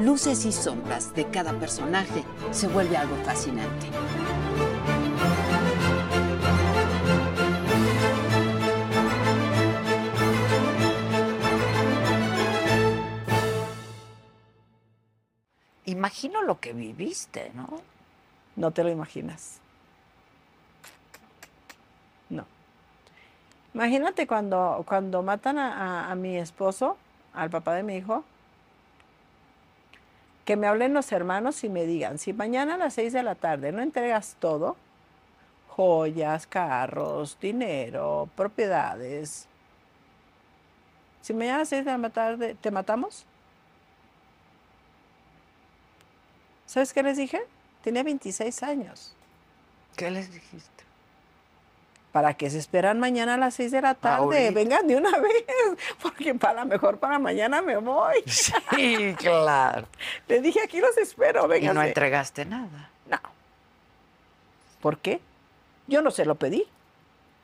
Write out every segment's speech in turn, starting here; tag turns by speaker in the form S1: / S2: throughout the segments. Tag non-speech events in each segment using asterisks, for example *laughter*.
S1: luces y sombras de cada personaje se vuelve algo fascinante.
S2: Imagino lo que viviste, ¿no?
S3: No te lo imaginas. No. Imagínate cuando, cuando matan a, a- a mi esposo, al papá de mi hijo, que me hablen los hermanos y me digan, si mañana a las 6 de la tarde no entregas todo, joyas, carros, dinero, propiedades, si mañana a las 6 de la tarde te matamos, ¿sabes qué les dije? Tenía 26 años.
S2: ¿Qué les dijiste?
S3: ¿Para qué se esperan mañana a las 6 de la tarde?
S2: Ahorita.
S3: Vengan de una *laughs* vez, porque para mejor para mañana me voy. *laughs*
S2: Sí, claro.
S3: Les dije, aquí los espero,
S2: Y
S3: vengan.
S2: no entregaste nada.
S3: No. ¿Por qué? Yo no se lo pedí.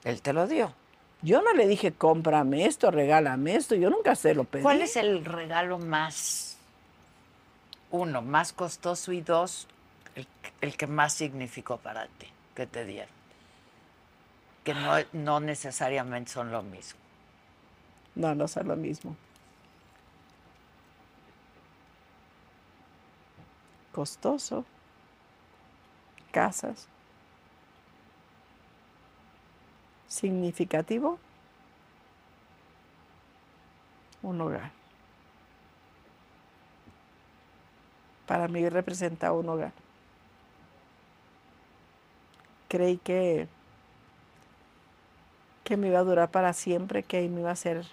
S2: Él te lo dio.
S3: Yo no le dije, cómprame esto, regálame esto. Yo nunca se lo pedí.
S2: ¿Cuál es el regalo más, uno, más costoso y dos, el, el que más significó para ti que te dieron? Que no, no necesariamente son lo mismo.
S3: No, no es lo mismo. Costoso. Casas. Significativo. Un hogar. Para mí representa un hogar. Creí que que me iba a durar para siempre, que ahí me iba a ser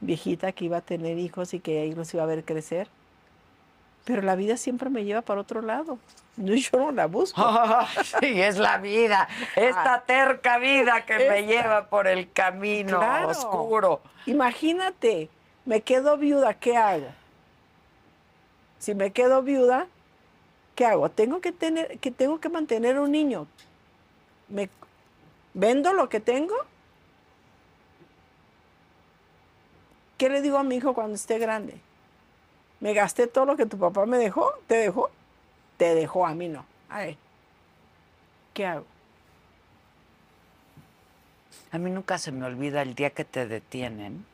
S3: viejita, que iba a tener hijos y que ahí los iba a ver crecer. Pero la vida siempre me lleva para otro lado. No, *laughs* yo no la busco. *laughs*
S2: sí, es la vida, esta terca vida que me
S3: Ah.
S2: Lleva por el camino
S3: Claro.
S2: oscuro.
S3: Imagínate, me quedo viuda, ¿qué hago? Si me quedo viuda, ¿qué hago? Tengo que tener, que tengo que mantener un niño. Me vendo lo que tengo. ¿Qué le digo a mi hijo cuando esté grande? Me gasté todo lo que tu papá me dejó, te dejó, te dejó a mí no. A ver, ¿qué hago?
S2: A mí nunca se me olvida el día que te detienen,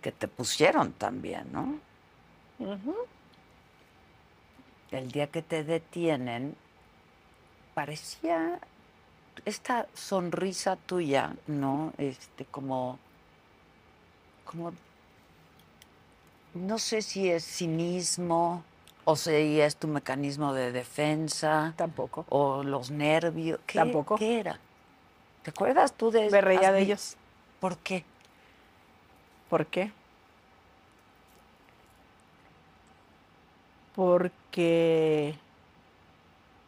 S2: que te pusieron también, ¿no? El día que te detienen, parecía esta sonrisa tuya, ¿no? Este, como, como, no sé si es cinismo o si es tu mecanismo de defensa.
S3: Tampoco.
S2: O los nervios. ¿Qué,
S3: Tampoco.
S2: ¿Qué era? ¿Te acuerdas tú de
S3: Me reía de ellos.
S2: ¿Por qué?
S3: ¿Por qué? Porque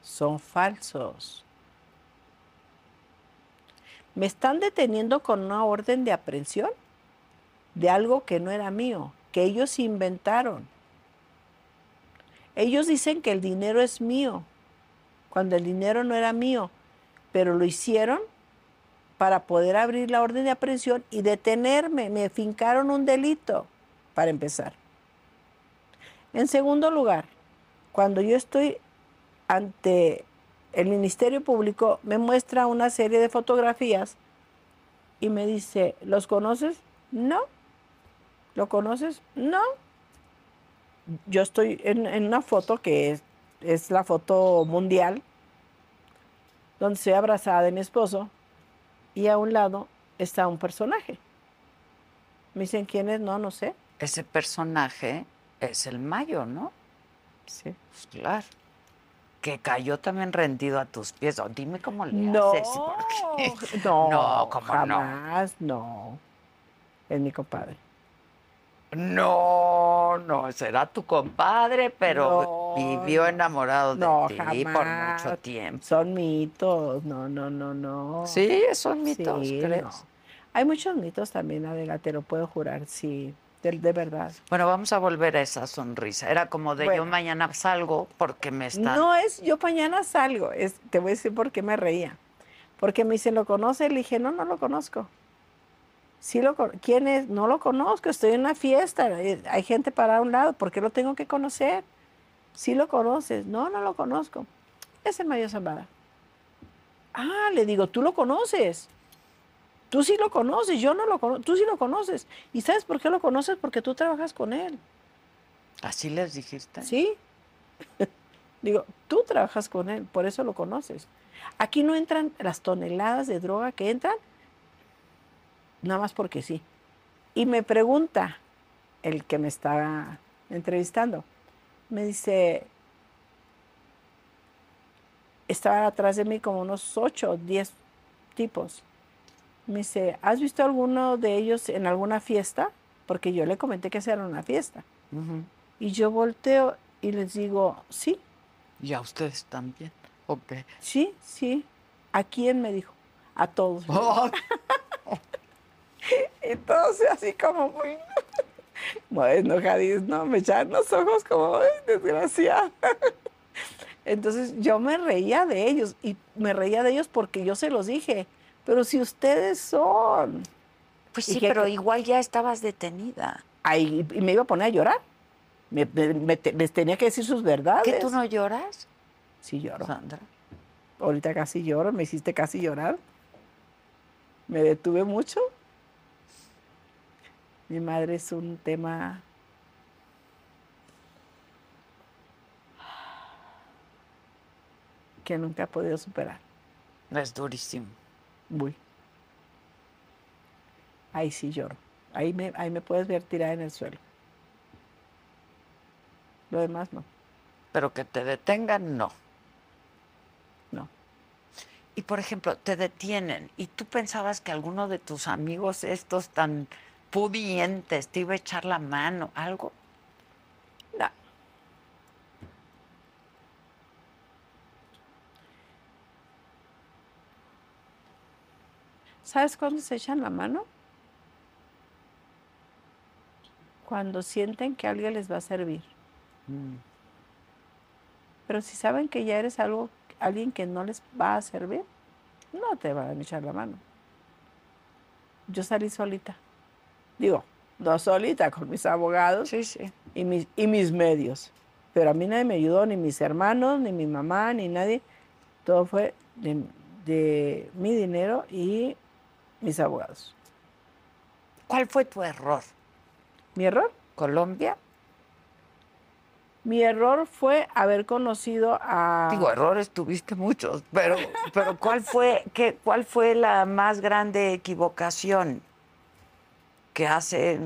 S3: son falsos. Me están deteniendo con una orden de aprehensión de algo que no era mío, que ellos inventaron. Ellos dicen que el dinero es mío, cuando el dinero no era mío, pero lo hicieron para poder abrir la orden de aprehensión y detenerme. Me fincaron un delito, para empezar. En segundo lugar, cuando yo estoy ante el Ministerio Público, me muestra una serie de fotografías y me dice, ¿los conoces? No. ¿Lo conoces? No. Yo estoy en, en una foto que es, es la foto mundial, donde estoy abrazada de mi esposo y a un lado está un personaje. Me dicen quién es, no, no sé.
S2: Ese personaje es el Mayo, ¿no?
S3: Sí.
S2: Pues claro. Que cayó también rendido a tus pies. Oh, dime cómo le
S3: No,
S2: haces. porque- *laughs*
S3: no,
S2: No, ¿cómo no?
S3: jamás, no. Es mi compadre.
S2: No, no, será tu compadre, pero
S3: No,
S2: vivió
S3: no.
S2: enamorado de
S3: No,
S2: ti
S3: jamás.
S2: por mucho tiempo.
S3: Son mitos, no, no, no, no.
S2: Sí, son mitos,
S3: Sí,
S2: ¿crees?
S3: no. Hay muchos mitos también, Adela, te lo puedo jurar, sí, de, de verdad.
S2: Bueno, vamos a volver a esa sonrisa. Era como de
S3: Bueno.
S2: yo mañana salgo porque me está.
S3: No es, yo mañana salgo, es, te voy a decir por qué me reía. Porque me dice, ¿lo conoce? Le dije, no, no lo conozco. Sí lo ¿Quién es? No lo conozco, estoy en una fiesta, eh, hay gente para un lado, ¿por qué lo tengo que conocer? Sí lo conoces. No, no lo conozco. Es el Mayo Zambada. Ah, le digo, tú lo conoces. Tú sí lo conoces, yo no lo conozco, tú sí lo conoces. ¿Y sabes por qué lo conoces? Porque tú trabajas con él.
S2: Así les dijiste.
S3: Sí. *laughs* Digo, tú trabajas con él, por eso lo conoces. Aquí no entran las toneladas de droga que entran, nada más porque sí. Y me pregunta el que me está entrevistando, me dice, estaban atrás de mí como unos ocho o diez tipos. Me dice, ¿has visto alguno de ellos en alguna fiesta? Porque yo le comenté que era una fiesta. Y yo volteo y les digo, sí,
S2: Y a ustedes también. Ok.
S3: sí, sí. ¿A quién me dijo? A todos.
S2: Oh, *laughs*
S3: Entonces, así como muy, *laughs* muy enojadís, ¿no? Me echaban los ojos como, "Ay, desgraciada. *laughs* Entonces, yo me reía de ellos y me reía de ellos porque yo se los dije. Pero si ustedes son.
S2: pues
S3: ¿Y
S2: sí, pero igual ya estabas detenida.
S3: Ahí, y me iba a poner a llorar. Me- me- me te- les tenía que decir sus verdades.
S2: ¿Qué tú no lloras,
S3: Sí, lloro.
S2: Sandra?
S3: Ahorita casi lloro, me hiciste casi llorar. Me detuve mucho. Mi madre es un tema que nunca he podido superar.
S2: Es durísimo.
S3: Muy. Ahí sí lloro. Ahí me, ahí me puedes ver tirada en el suelo. Lo demás no.
S2: Pero que te detengan, no.
S3: No.
S2: Y por ejemplo, te detienen y tú pensabas que alguno de tus amigos estos tan pudientes te iba a echar la mano, algo.
S3: ¿Sabes cuándo se echan la mano? Cuando sienten que alguien les va a servir. Pero si saben que ya eres algo, alguien que no les va a servir, no te van a echar la mano. Yo salí solita. Digo, no solita, con mis abogados
S2: Sí, sí.
S3: y mis, y mis medios. Pero a mí nadie me ayudó, ni mis hermanos, ni mi mamá, ni nadie. Todo fue de, de mi dinero y mis abogados.
S2: ¿Cuál fue tu error?
S3: ¿Mi error?
S2: ¿Colombia?
S3: Mi error fue haber conocido a...
S2: Digo, errores tuviste muchos, pero, pero ¿cuál fue, qué, cuál fue la más grande equivocación que hace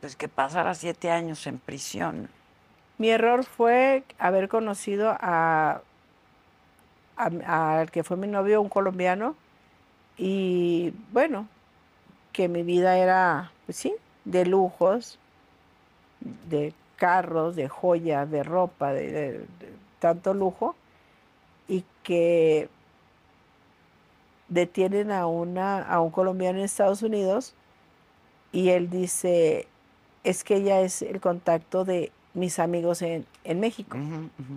S2: pues que pasara siete años en prisión?
S3: Mi error fue haber conocido a a- al que fue mi novio, un colombiano, y bueno, que mi vida era, pues sí, de lujos, de carros, de joyas, de ropa, de, de- de tanto lujo, y que detienen a, una, a un colombiano en Estados Unidos y él dice, es que ella es el contacto de mis amigos en, en México,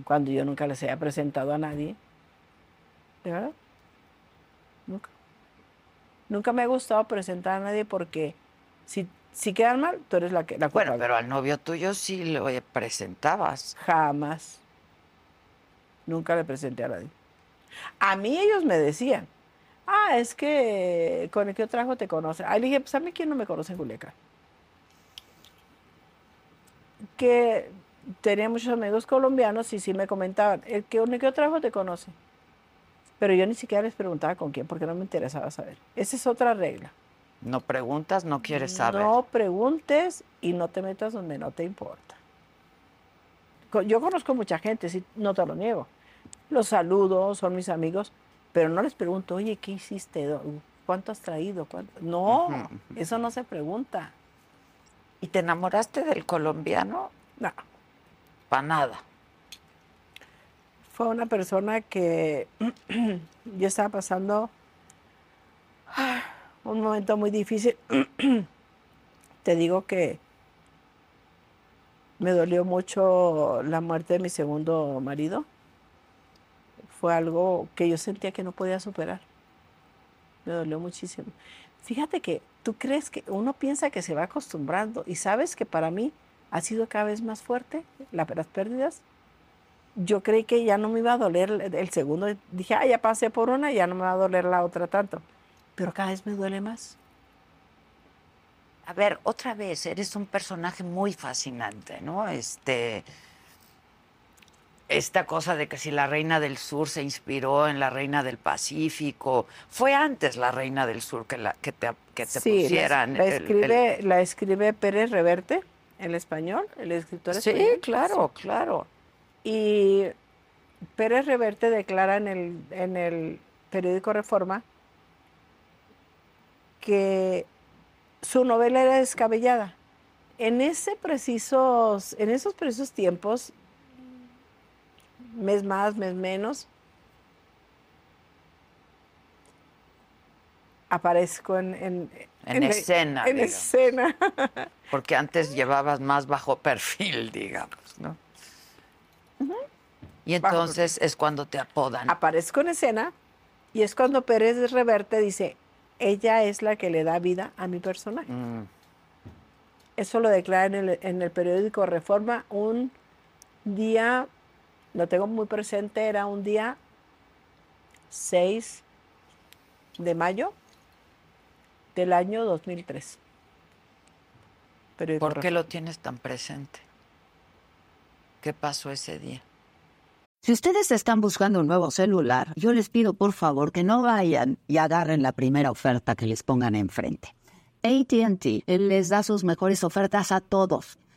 S3: cuando yo nunca les había presentado a nadie. ¿De verdad? Nunca. Me ha gustado presentar a nadie porque si, si quedan mal, tú eres la que la
S2: Bueno,
S3: culpable.
S2: pero al novio tuyo sí lo presentabas.
S3: Jamás. Nunca le presenté a nadie. A mí ellos me decían, ah, es que con el que yo trabajo te conocen. Ah, le dije, pues a mí quién no me conoce en Culiacán. Que tenía muchos amigos colombianos y sí me comentaban, el que con el que yo trabajo te conoce. Pero yo ni siquiera les preguntaba con quién porque no me interesaba saber. Esa es otra regla.
S2: No preguntas, no quieres saber.
S3: No preguntes y no te metas donde no te importa. Yo conozco mucha gente, sí, no te lo niego. Los saludo, son mis amigos, pero no les pregunto, oye, ¿qué hiciste? ¿Cuánto has traído? ¿Cuánto-?" No, eso no se pregunta.
S2: ¿Y te enamoraste del colombiano?
S3: No,
S2: Para nada.
S3: Fue una persona que *clears throat* yo estaba pasando ah, un momento muy difícil. *clears throat* Te digo que me dolió mucho la muerte de mi segundo marido. Fue algo que yo sentía que no podía superar. Me dolió muchísimo. Fíjate que tú crees que uno piensa que se va acostumbrando y sabes que para mí ha sido cada vez más fuerte la- las pérdidas yo creí que ya no me iba a doler el- segundo. Dije, ah, ya pasé por una, ya no me va a doler la otra tanto. Pero cada vez me duele más.
S2: A ver, otra vez, eres un personaje muy fascinante, ¿no? Este. Esta cosa de que si la reina del sur se inspiró en la reina del Pacífico, fue antes la reina del sur que, la, que te, que te
S3: Sí, la,
S2: pusieran.
S3: la
S2: el- el-
S3: escribe, la escribe Pérez Reverte, el español, el escritor
S2: Sí,
S3: español.
S2: claro, claro.
S3: Y Pérez Reverte declara en el, en el periódico Reforma que su novela era descabellada. En, ese precisos, en esos precisos tiempos, mes más, mes menos, aparezco en, en,
S2: escena,
S3: En
S2: digamos.
S3: escena. *laughs*
S2: Porque antes llevabas más bajo perfil, digamos, Y
S3: Bajo
S2: entonces es cuando te apodan.
S3: aparezco en escena y es cuando Pérez Reverte dice, ella es la que le da vida a mi personaje.
S2: Mm,
S3: Eso lo declara en el, en el periódico Reforma un día, lo tengo muy presente, era un día 6 de mayo del año 2003. Periódico
S2: ¿Por qué
S3: Reforma.
S2: lo tienes tan presente? ¿Qué pasó ese día?
S4: Si ustedes están buscando un nuevo celular, yo les pido por favor que no vayan y agarren la primera oferta que les pongan enfrente. ATT les da sus mejores ofertas a todos.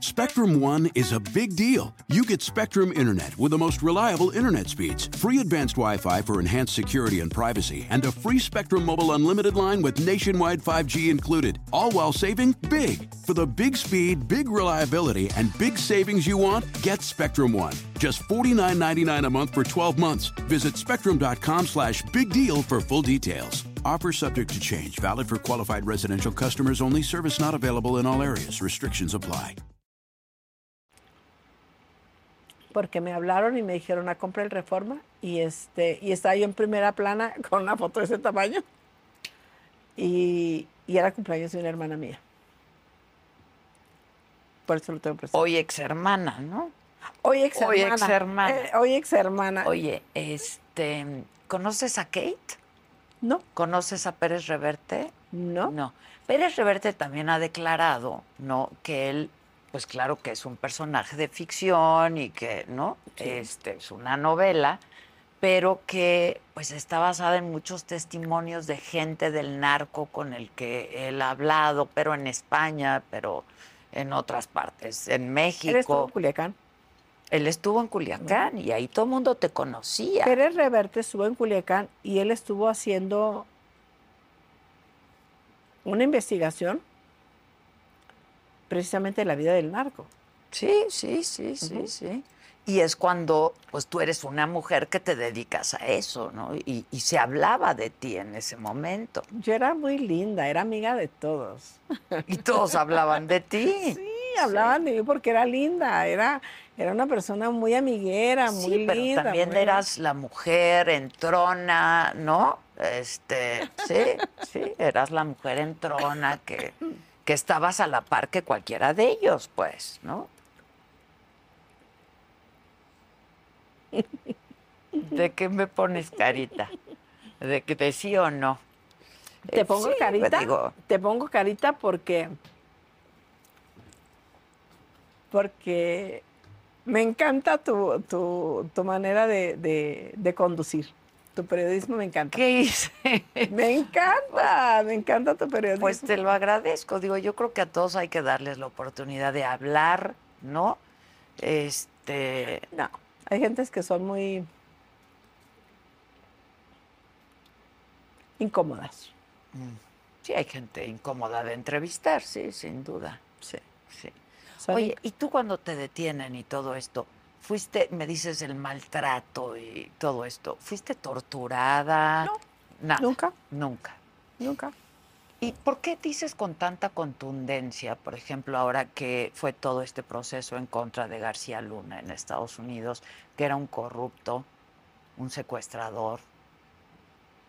S5: Spectrum One is a big deal. You get Spectrum Internet with the most reliable internet speeds, free advanced Wi Fi for enhanced security and privacy, and a free Spectrum Mobile Unlimited line with nationwide 5G included, all while saving big. For the big speed, big reliability, and big savings you want, get Spectrum One. Just $49.99 a month for 12 months. Visit spectrum.com slash big deal for full details. Offer subject to change, valid for qualified residential customers only, service not available in all areas. Restrictions apply.
S3: Porque me hablaron y me dijeron a comprar el Reforma y este y estaba yo en primera plana *laughs* con una foto de ese tamaño y, y era cumpleaños de una hermana mía. Por eso lo tengo presente.
S2: Hoy ex hermana, ¿no?
S3: Hoy ex
S2: Hoy
S3: hermana.
S2: ex hermana.
S3: Eh, hoy ex hermana.
S2: Oye, este, ¿conoces a Kate?
S3: No,
S2: ¿Conoces a Pérez Reverte?
S3: no.
S2: No. Pérez Reverte también ha declarado, ¿no? Que él, pues claro que es un personaje de ficción y que, ¿no? Este, es una novela, pero que pues está basada en muchos testimonios de gente del narco con el que él ha hablado, pero en España, pero en otras partes, en México.
S3: Él estuvo en Culiacán.
S2: Él estuvo en Culiacán y ahí todo el mundo te conocía.
S3: Pérez Reverte estuvo en Culiacán y él estuvo haciendo una investigación precisamente la vida del narco.
S2: Sí, sí, sí, sí, sí. Y es cuando, pues tú eres una mujer que te dedicas a eso, ¿no? Y, y se hablaba de ti en ese momento.
S3: Yo era muy linda, era amiga de todos.
S2: Y todos hablaban de ti. *laughs*
S3: Sí, hablaban de mí porque era linda, era, era una persona muy amiguera, muy
S2: Sí, pero
S3: linda.
S2: también
S3: muy-
S2: eras la mujer entrona, ¿no? Este, sí, sí, eras la mujer entrona que, que estabas a la par que cualquiera de ellos, pues, ¿no? ¿De qué me pones carita? ¿De que de sí o no?
S3: Te pongo
S2: sí,
S3: carita.
S2: digo,
S3: Te pongo carita porque. Porque me encanta tu, tu, tu manera de, de- de conducir. Tu periodismo me encanta.
S2: ¿Qué hice?
S3: Me encanta, me encanta tu periodismo.
S2: Pues te lo agradezco. Digo, yo creo que a todos hay que darles la oportunidad de hablar, ¿no? Este,
S3: No, hay gentes que son muy incómodas.
S2: sí hay gente incómoda de entrevistar, sí, sin duda.
S3: Sí.
S2: Sí. Oye, ¿y tú cuando te detienen y todo esto, fuiste, me dices el maltrato y todo esto, fuiste torturada?
S3: No,
S2: Nada.
S3: nunca.
S2: Nunca.
S3: nunca.
S2: ¿Y por qué dices con tanta contundencia, por ejemplo, ahora que fue todo este proceso en contra de García Luna en Estados Unidos, que era un corrupto, un secuestrador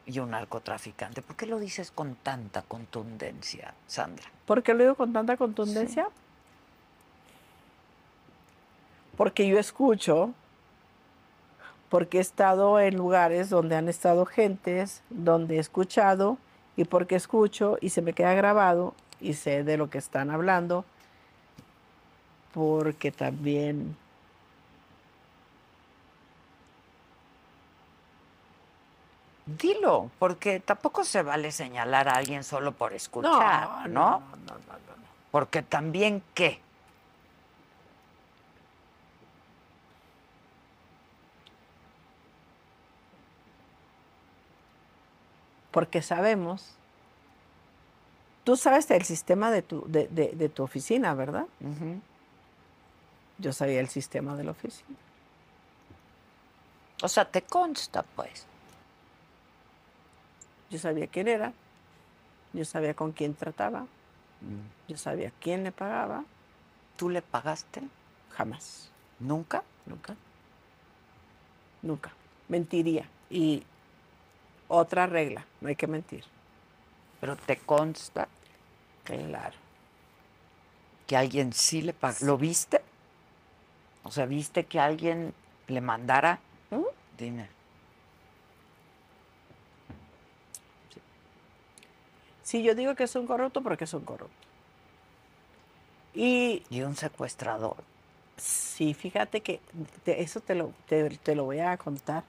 S2: y un narcotraficante? ¿Por qué lo dices con tanta contundencia, Sandra?
S3: ¿Por qué lo digo con tanta contundencia? Porque yo escucho, porque he estado en lugares donde han estado gentes, donde he escuchado, y porque escucho y se me queda grabado y sé de lo que están hablando, porque también
S2: Dilo, porque tampoco se vale señalar a alguien solo por escuchar, ¿no?
S3: no, no, no, no.
S2: Porque también, ¿qué?
S3: Porque sabemos, tú sabes del sistema de tu, de, de- de tu oficina, ¿verdad? Yo sabía el sistema de la oficina.
S2: O sea, te consta, pues.
S3: Yo sabía quién era, yo sabía con quién trataba, yo sabía quién le pagaba,
S2: ¿Tú le pagaste?
S3: jamás,
S2: ¿Nunca?
S3: nunca, nunca. Mentiría. Y otra regla, no hay que mentir.
S2: Pero te consta
S3: Claro.
S2: que alguien sí le pagó. ¿Lo viste? O sea, ¿viste que alguien le mandara
S3: ¿Mm?
S2: dinero?
S3: Sí, yo digo que es un corrupto porque es un corrupto. Y
S2: Y un secuestrador.
S3: Sí, fíjate que te- eso te lo, te, te lo voy a contar.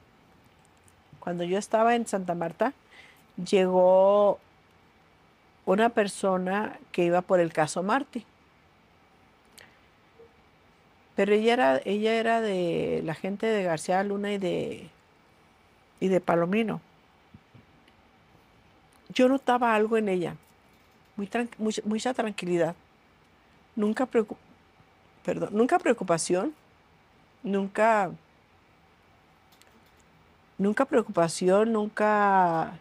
S3: Cuando yo estaba en Santa Marta, llegó una persona que iba por el caso Martí. Pero ella era, ella era de la gente de García Luna y de, y de Palomino. Yo notaba algo en ella, muy tran- mucha, mucha tranquilidad. Nunca preocu- perdón, nunca preocupación, nunca, nunca preocupación, nunca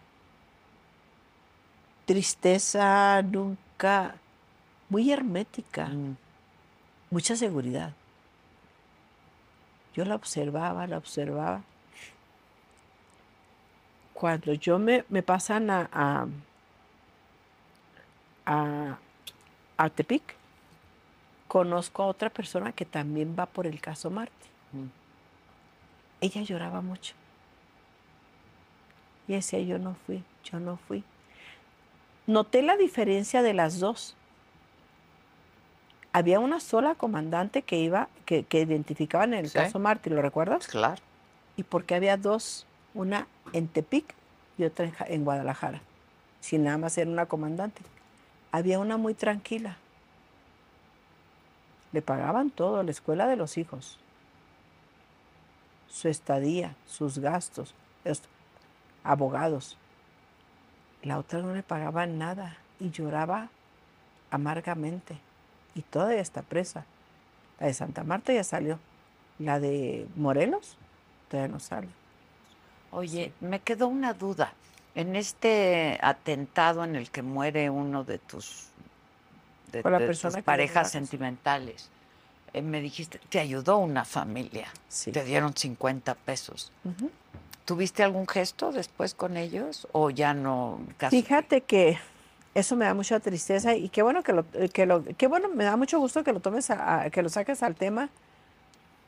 S3: tristeza, nunca, muy hermética,
S2: Mm.
S3: mucha seguridad. Yo la observaba, la observaba. Cuando yo me, me pasan a, a, a, a Tepic, conozco a otra persona que también va por el caso Marti.
S2: Mm.
S3: Ella lloraba mucho. Y decía, yo no fui, yo no fui. Noté la diferencia de las dos. Había una sola comandante que iba, que, que identificaban en el
S2: Sí.
S3: caso Marti, ¿lo recuerdas?
S2: Claro.
S3: y porque había dos, una en Tepic y otra en, Ja- en Guadalajara, sin nada más era una comandante. Había una muy tranquila. Le pagaban todo, la escuela de los hijos, su estadía, sus gastos, esto, abogados. La otra no le pagaban nada y lloraba amargamente y todavía está presa. La de Santa Marta ya salió. La de Morelos todavía no sale.
S2: Oye, me quedó una duda. En este atentado en el que muere uno de tus, de,
S3: Con la
S2: de
S3: persona
S2: tus parejas sentimentales, eh, me dijiste, te ayudó una familia.
S3: Sí.
S2: Te dieron 50 pesos. ¿Tuviste algún gesto después con ellos o ya no? casi?
S3: Fíjate que eso me da mucha tristeza y qué bueno que lo, que qué bueno, me da mucho gusto que lo tomes, a- que lo saques al tema,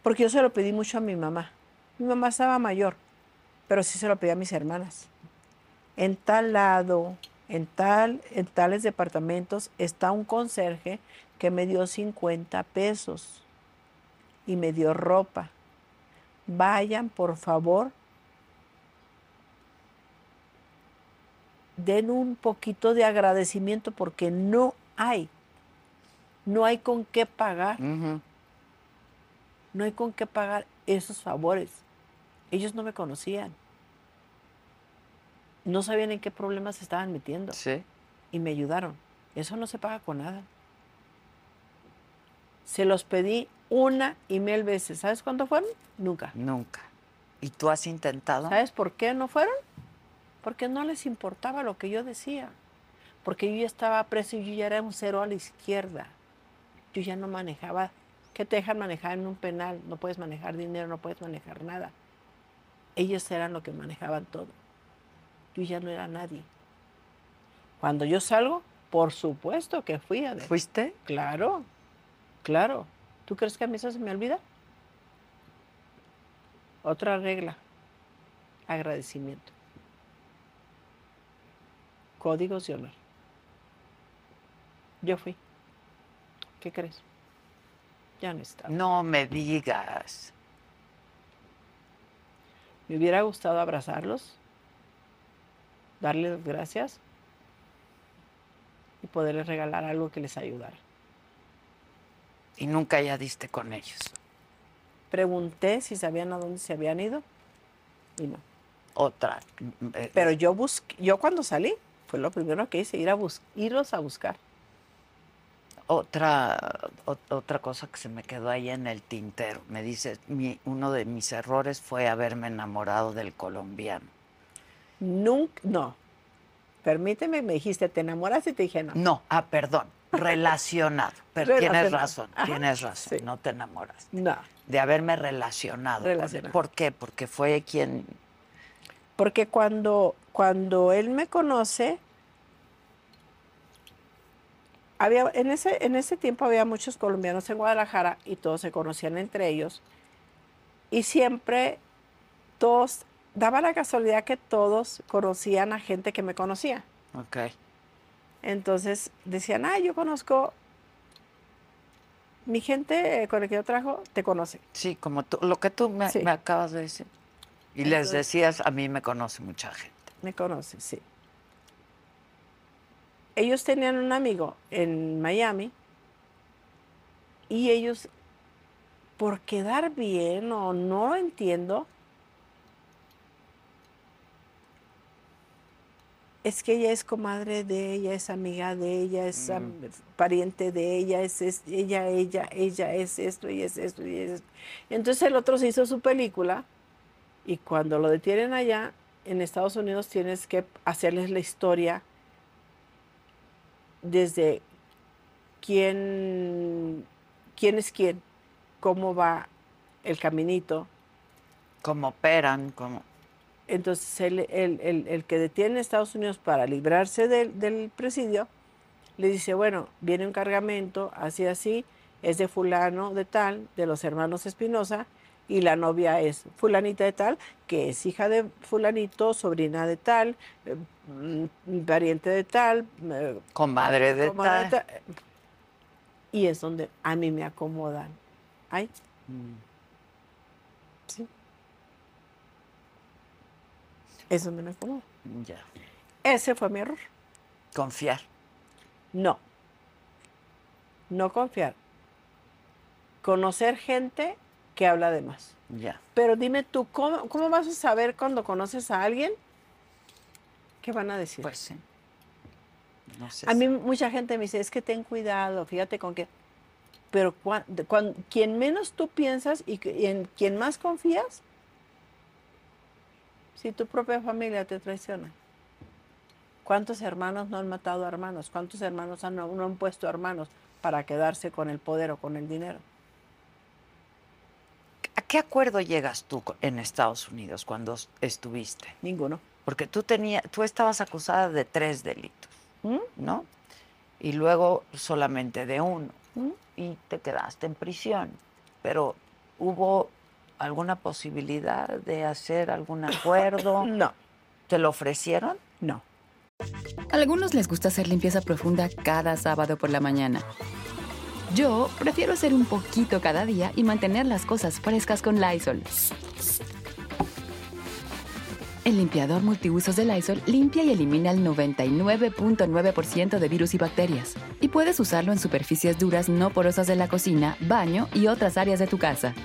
S3: porque yo se lo pedí mucho a mi mamá. Mi mamá estaba mayor, pero sí se lo pedí a mis hermanas. En tal lado, en tal, en tales departamentos está un conserje que me dio 50 pesos y me dio ropa. Vayan, por favor, den un poquito de agradecimiento porque no hay, no hay con qué pagar, no hay con qué pagar esos favores. Ellos no me conocían, no sabían en qué problemas se estaban metiendo
S2: Sí.
S3: y me ayudaron. Eso no se paga con nada. Se los pedí una y mil veces. ¿Sabes cuándo fueron? Nunca.
S2: Nunca. ¿Y tú has intentado?
S3: ¿Sabes por qué no fueron? Porque no les importaba lo que yo decía. Porque yo ya estaba preso y yo ya era un cero a la izquierda. Yo ya no manejaba. ¿Qué te dejan manejar en un penal? No puedes manejar dinero, no puedes manejar nada. Ellos eran lo que manejaban todo. Yo ya no era nadie. Cuando yo salgo, por supuesto que fui a
S2: ¿Fuiste?
S3: Claro, claro. ¿Tú crees que a mí eso se me olvida? Otra regla, agradecimiento. Códigos de honor. Yo fui. ¿Qué crees? Ya no estaba.
S2: No me digas.
S3: Me hubiera gustado abrazarlos, darles gracias y poderles regalar algo que les ayudara.
S2: Y nunca ya diste con ellos.
S3: Pregunté si sabían a dónde se habían ido y no.
S2: Otra. eh,
S3: Pero yo busqué, yo cuando salí, fue lo primero que hice, ir a bus irlos a buscar.
S2: Otra, o- otra cosa que se me quedó ahí en el tintero. Me dices, mi, uno de mis errores fue haberme enamorado del colombiano.
S3: Nunca, no. Permíteme, me dijiste, ¿te enamoraste? Y te dije, no.
S2: No, ah, perdón, relacionado. *laughs* Pero tienes razón,
S3: Ajá,
S2: tienes razón,
S3: sí.
S2: no te enamoras.
S3: No.
S2: De haberme relacionado. con él.
S3: Relacionado.
S2: ¿Por qué? Porque fue quien...
S3: Porque cuando, cuando él me conoce, había, en, ese, en ese tiempo había muchos colombianos en Guadalajara y todos se conocían entre ellos. Y siempre todos, daba la casualidad que todos conocían a gente que me conocía.
S2: Ok.
S3: Entonces decían, ah, yo conozco, mi gente con la que yo trabajo te conoce.
S2: Sí, como tú, lo que tú me,
S3: Sí.
S2: me acabas de decir. Y les decías, a mí me conoce mucha gente.
S3: Me conoce, sí. Ellos tenían un amigo en Miami y ellos, por quedar bien o no lo entiendo, es que ella es comadre de ella, es amiga de ella, es am- pariente de ella, es, es- ella, ella, ella es esto y es esto y es esto. Entonces el otro se hizo su película y cuando lo detienen allá, en Estados Unidos tienes que hacerles la historia desde quién, quién es quién, cómo va el caminito.
S2: Cómo operan, como...
S3: Entonces el, el- el- el que detiene a Estados Unidos para librarse del, del presidio, le dice, bueno, viene un cargamento, así, así, es de fulano de tal, de los hermanos Espinosa, y la novia es fulanita de tal, que es hija de fulanito, sobrina de tal, eh, mm, pariente de tal, eh,
S2: Comadre de
S3: comadre de
S2: tal.
S3: tal. Y es donde a mí me acomodan. Ay,
S2: Mm.
S3: sí. Es donde me acomodan.
S2: Ya.
S3: Ese fue mi error.
S2: Confiar.
S3: No. No confiar. Conocer gente que habla de más.
S2: Ya.
S3: Pero dime tú, ¿cómo, cómo vas a saber cuando conoces a alguien qué van a decir?
S2: Pues sí. No sé.
S3: a
S2: si-
S3: mí mucha gente me dice, es que ten cuidado, fíjate con qué. Pero cuan- cuan- quien menos tú piensas y, y en quien más confías, si tu propia familia te traiciona. ¿Cuántos hermanos no han matado a hermanos? ¿Cuántos hermanos han, no han puesto a hermanos para quedarse con el poder o con el dinero?
S2: ¿A qué acuerdo llegas tú en Estados Unidos cuando estuviste?
S3: Ninguno.
S2: Porque tú tenías, tú estabas acusada de tres delitos,
S3: ¿Mm?
S2: ¿no? Y luego solamente de uno.
S3: ¿Mm?
S2: Y te quedaste en prisión. Pero hubo alguna posibilidad de hacer algún acuerdo. *laughs*
S3: No,
S2: ¿Te lo ofrecieron?
S3: no.
S6: A algunos les gusta hacer limpieza profunda cada sábado por la mañana. Yo prefiero hacer un poquito cada día y mantener las cosas frescas con Lysol. El limpiador multiusos de Lysol limpia y elimina el 99.9% de virus y bacterias. Y puedes usarlo en superficies duras no porosas de la cocina, baño y otras áreas de tu casa.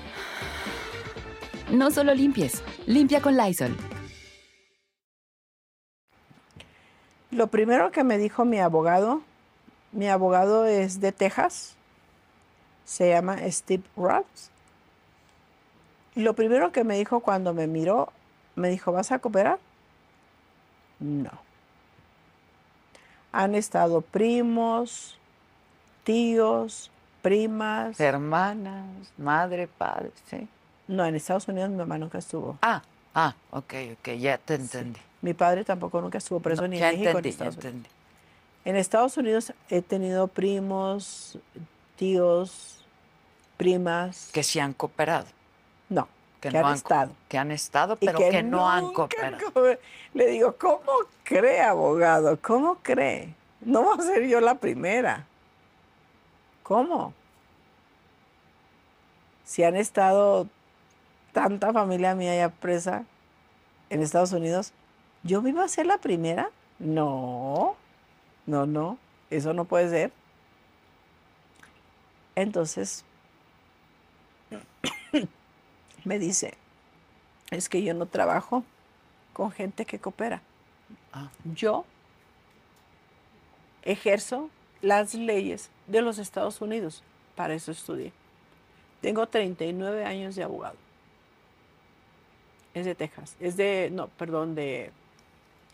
S6: No solo limpies, limpia con Lysol.
S3: Lo primero que me dijo mi abogado, mi abogado es de Texas, se llama Steve Ross. Lo primero que me dijo cuando me miró, me dijo, ¿vas a cooperar? No. Han estado primos, tíos, primas.
S2: Hermanas, madre, padre, sí.
S3: No, en Estados Unidos mi mamá nunca estuvo.
S2: Ah, ah, ok, ok, ya te entendí.
S3: Mi padre tampoco nunca estuvo preso
S2: No,
S3: ni
S2: ya
S3: en México ni en
S2: entendí, ya
S3: Estados Unidos.
S2: entendí.
S3: En Estados Unidos he tenido primos, tíos, primas.
S2: Que sí han cooperado.
S3: no,
S2: Que,
S3: que
S2: no
S3: han estado.
S2: Que han estado, pero que, no han cooperado.
S3: co- Le digo, ¿cómo cree, abogado? ¿Cómo cree? No va a ser yo la primera. ¿Cómo? Si han estado tanta familia mía ya presa en Estados Unidos, ¿yo me iba a ser la primera? No, no, no, eso no puede ser. Entonces, me dice, es que yo no trabajo con gente que coopera.
S2: Ah.
S3: Yo ejerzo las leyes de los Estados Unidos. Para eso estudié. Tengo 39 años de abogado. Es de Texas. Es de, no, perdón, de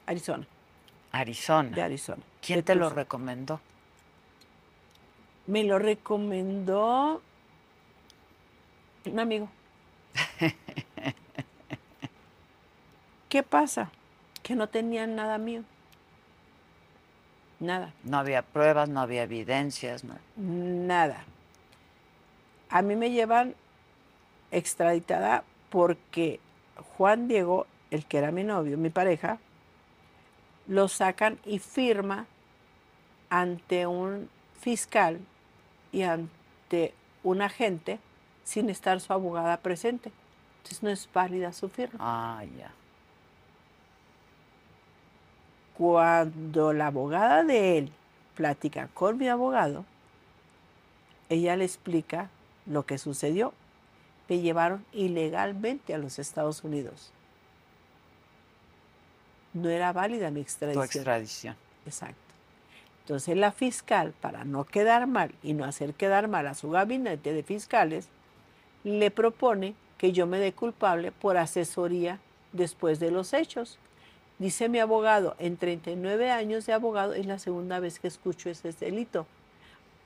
S3: Arizona.
S2: Arizona.
S3: De Arizona.
S2: ¿Quién
S3: de
S2: te lo recomendó?
S3: Me lo recomendó un amigo. *laughs* ¿Qué pasa? Que no tenían nada mío. Nada,
S2: No había pruebas, no había evidencias. No.
S3: nada. A mí me llevan extraditada porque Juan Diego, el que era mi novio, mi pareja, lo sacan y firma ante un fiscal y ante un agente sin estar su abogada presente. Entonces no es válida su firma.
S2: Ah, ya.
S3: Cuando la abogada de él platica con mi abogado, ella le explica lo que sucedió. Me llevaron ilegalmente a los Estados Unidos. No era válida mi
S2: Tu
S3: extradición.
S2: extradición.
S3: Exacto. Entonces la fiscal, para no quedar mal y no hacer quedar mal a su gabinete de fiscales, le propone que yo me dé culpable por asesoría después de los hechos. Dice mi abogado, en 39 años de abogado es la segunda vez que escucho ese delito.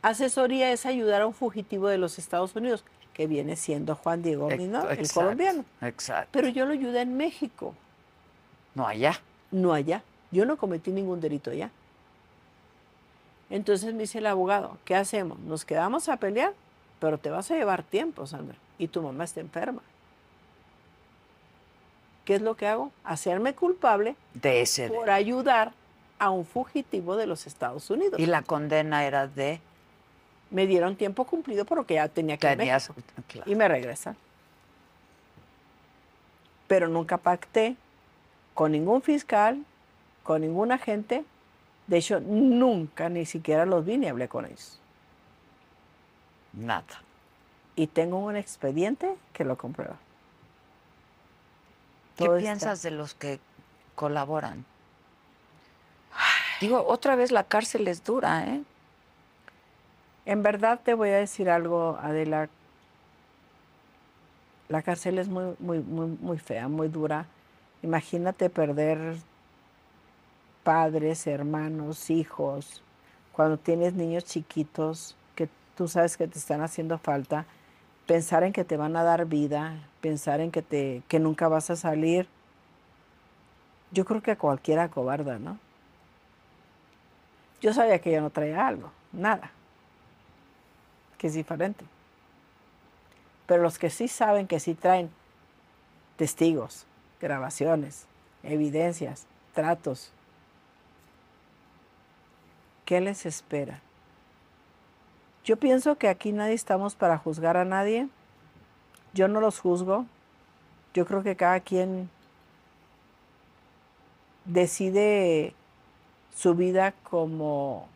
S3: Asesoría es ayudar a un fugitivo de los Estados Unidos, que viene siendo Juan Diego, ¿no? el colombiano.
S2: Exacto.
S3: Pero yo lo ayudé en México,
S2: No allá.
S3: no allá. Yo no cometí ningún delito allá. Entonces me dice el abogado, ¿qué hacemos? ¿Nos quedamos a pelear pero te vas a llevar tiempo, Sandra, y tu mamá está enferma. ¿Qué es lo que hago? Hacerme culpable
S2: De ese.
S3: por ayudar a un fugitivo de los Estados Unidos.
S2: Y la condena era de.
S3: Me dieron tiempo cumplido porque ya tenía que
S2: Tenías. Claro.
S3: y me regresan. Pero nunca pacté con ningún fiscal, con ningún agente. De hecho, nunca ni siquiera los vi ni hablé con ellos.
S2: Nada.
S3: Y tengo un expediente que lo comprueba.
S2: ¿Qué
S3: está-
S2: piensas de los que colaboran? Digo, otra vez la cárcel es dura, ¿eh?
S3: En verdad te voy a decir algo, Adela. La cárcel es muy, muy, muy, muy fea, muy dura. Imagínate perder padres, hermanos, hijos, cuando tienes niños chiquitos que tú sabes que te están haciendo falta, pensar en que te van a dar vida, pensar en que, te, que nunca vas a salir. Yo creo que a cualquiera cobarda, ¿no? Yo sabía que yo no traía algo, nada que es diferente. Pero los que sí saben que sí traen testigos, grabaciones, evidencias, tratos, ¿qué les espera? Yo pienso que aquí nadie estamos para juzgar a nadie. Yo no los juzgo. Yo creo que cada quien decide su vida como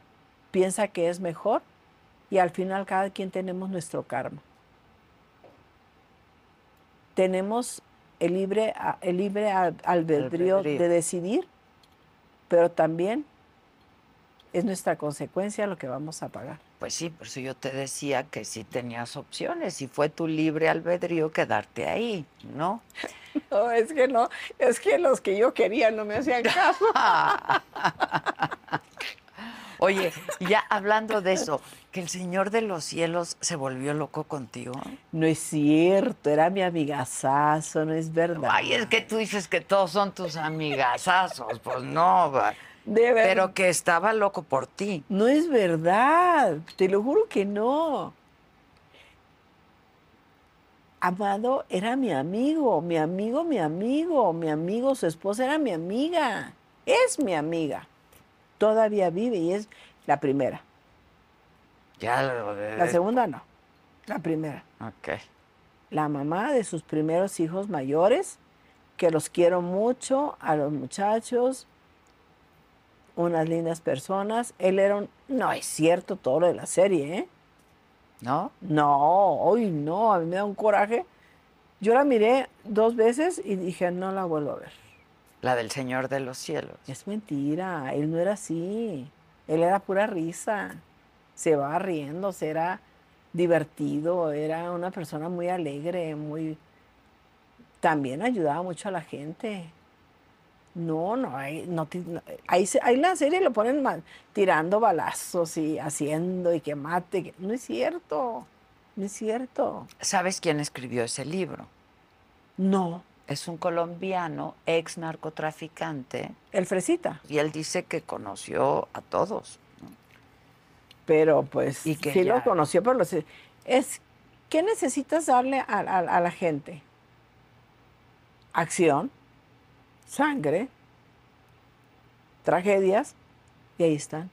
S3: piensa que es mejor y al final cada quien tenemos nuestro karma. Tenemos el libre, el libre al- albedrío
S2: Albedrío.
S3: de decidir, pero también es nuestra consecuencia lo que vamos a pagar.
S2: Pues sí, por eso yo te decía que sí tenías opciones y fue tu libre albedrío quedarte ahí, ¿no? *laughs*
S3: No, es que no, es que los que yo quería no me hacían caso. *laughs*
S2: Oye, ya hablando de eso, que el Señor de los cielos se volvió loco contigo.
S3: No es cierto, era mi amigazazo, no es verdad.
S2: Ay, es que tú dices que todos son tus amigazazos, pues no, va.
S3: De
S2: pero que estaba loco por ti.
S3: No es verdad, te lo juro que no. Amado era mi amigo, mi amigo, mi amigo, mi amigo, su esposa era mi amiga, es mi amiga. Todavía vive y es la primera.
S2: Ya lo de...
S3: La segunda no, la primera.
S2: Ok.
S3: La mamá de sus primeros hijos mayores, que los quiero mucho, a los muchachos, unas lindas personas. Él era un... No es cierto todo lo de la serie, ¿eh?
S2: ¿No?
S3: No, hoy no, a mí me da un coraje. Yo la miré dos veces y dije, no la vuelvo a ver.
S2: La del Señor de los cielos.
S3: Es mentira, él no era así. Él era pura risa. Se va riendo, era divertido, era una persona muy alegre, muy... También ayudaba mucho a la gente. No, no, ahí, no, ahí, se- ahí la serie lo ponen tirando balazos y haciendo y que mate. que- no es cierto, no es cierto.
S2: ¿Sabes quién escribió ese libro?
S3: No,
S2: Es un colombiano, ex narcotraficante,
S3: el fresita.
S2: y él dice que conoció a todos.
S3: Pero pues
S2: Y que
S3: sí
S2: ya-
S3: lo conoció, pero lo sé. Es, ¿qué necesitas darle a, a- a la gente? Acción, sangre, tragedias, y ahí están.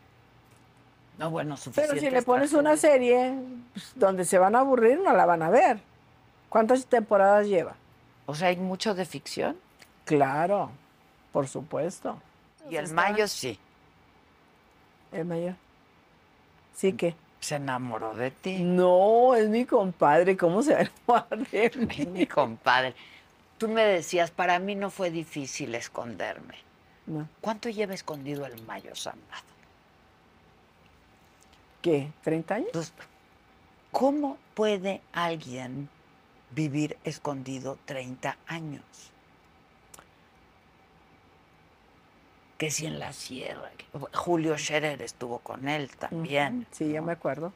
S2: No, bueno,
S3: Pero
S2: suficiente.
S3: si le pones una serie pues, donde se van a aburrir, no la van a ver. ¿Cuántas temporadas lleva?
S2: O sea, hay mucho de ficción.
S3: Claro, por supuesto.
S2: Y el
S3: Está-
S2: Mayo sí,
S3: El mayor. Sí que.
S2: se enamoró de ti.
S3: No, es mi compadre. ¿Cómo se va a enamorar de *laughs* mí?
S2: Ay, mi compadre. Tú me decías, para mí no fue difícil esconderme.
S3: No.
S2: ¿Cuánto lleva escondido el Mayo Zambada?
S3: ¿Qué? ¿30 años?
S2: ¿cómo puede alguien vivir escondido 30 años? Que si en la sierra. Julio Scherer estuvo con él también.
S3: Sí, ya me acuerdo.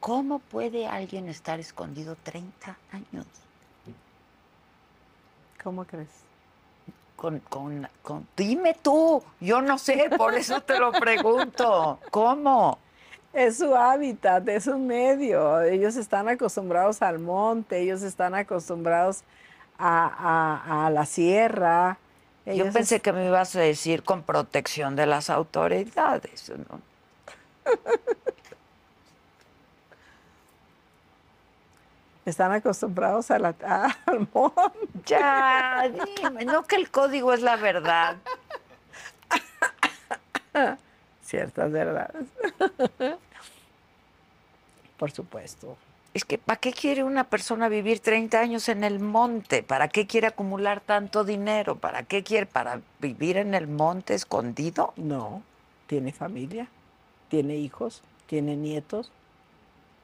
S2: ¿Cómo puede alguien estar escondido 30 años?
S3: ¿Cómo crees?
S2: Con, con, con- Dime tú, yo no sé, por eso te lo pregunto. *laughs* ¿Cómo?
S3: Es su hábitat, es su medio. Ellos están acostumbrados al monte, ellos están acostumbrados a, a- a la sierra.
S2: Yo pensé
S3: es-
S2: que me ibas a decir con protección de las autoridades. ¿no? *laughs*
S3: están acostumbrados a la, a- *laughs* al monte.
S2: Ya, dime, no que el código es la verdad.
S3: Ciertas verdades. Por supuesto.
S2: Es que, ¿para qué quiere una persona vivir 30 años en el monte? ¿Para qué quiere acumular tanto dinero? ¿Para qué quiere? ¿Para vivir en el monte escondido?
S3: No, tiene familia, tiene hijos, tiene nietos.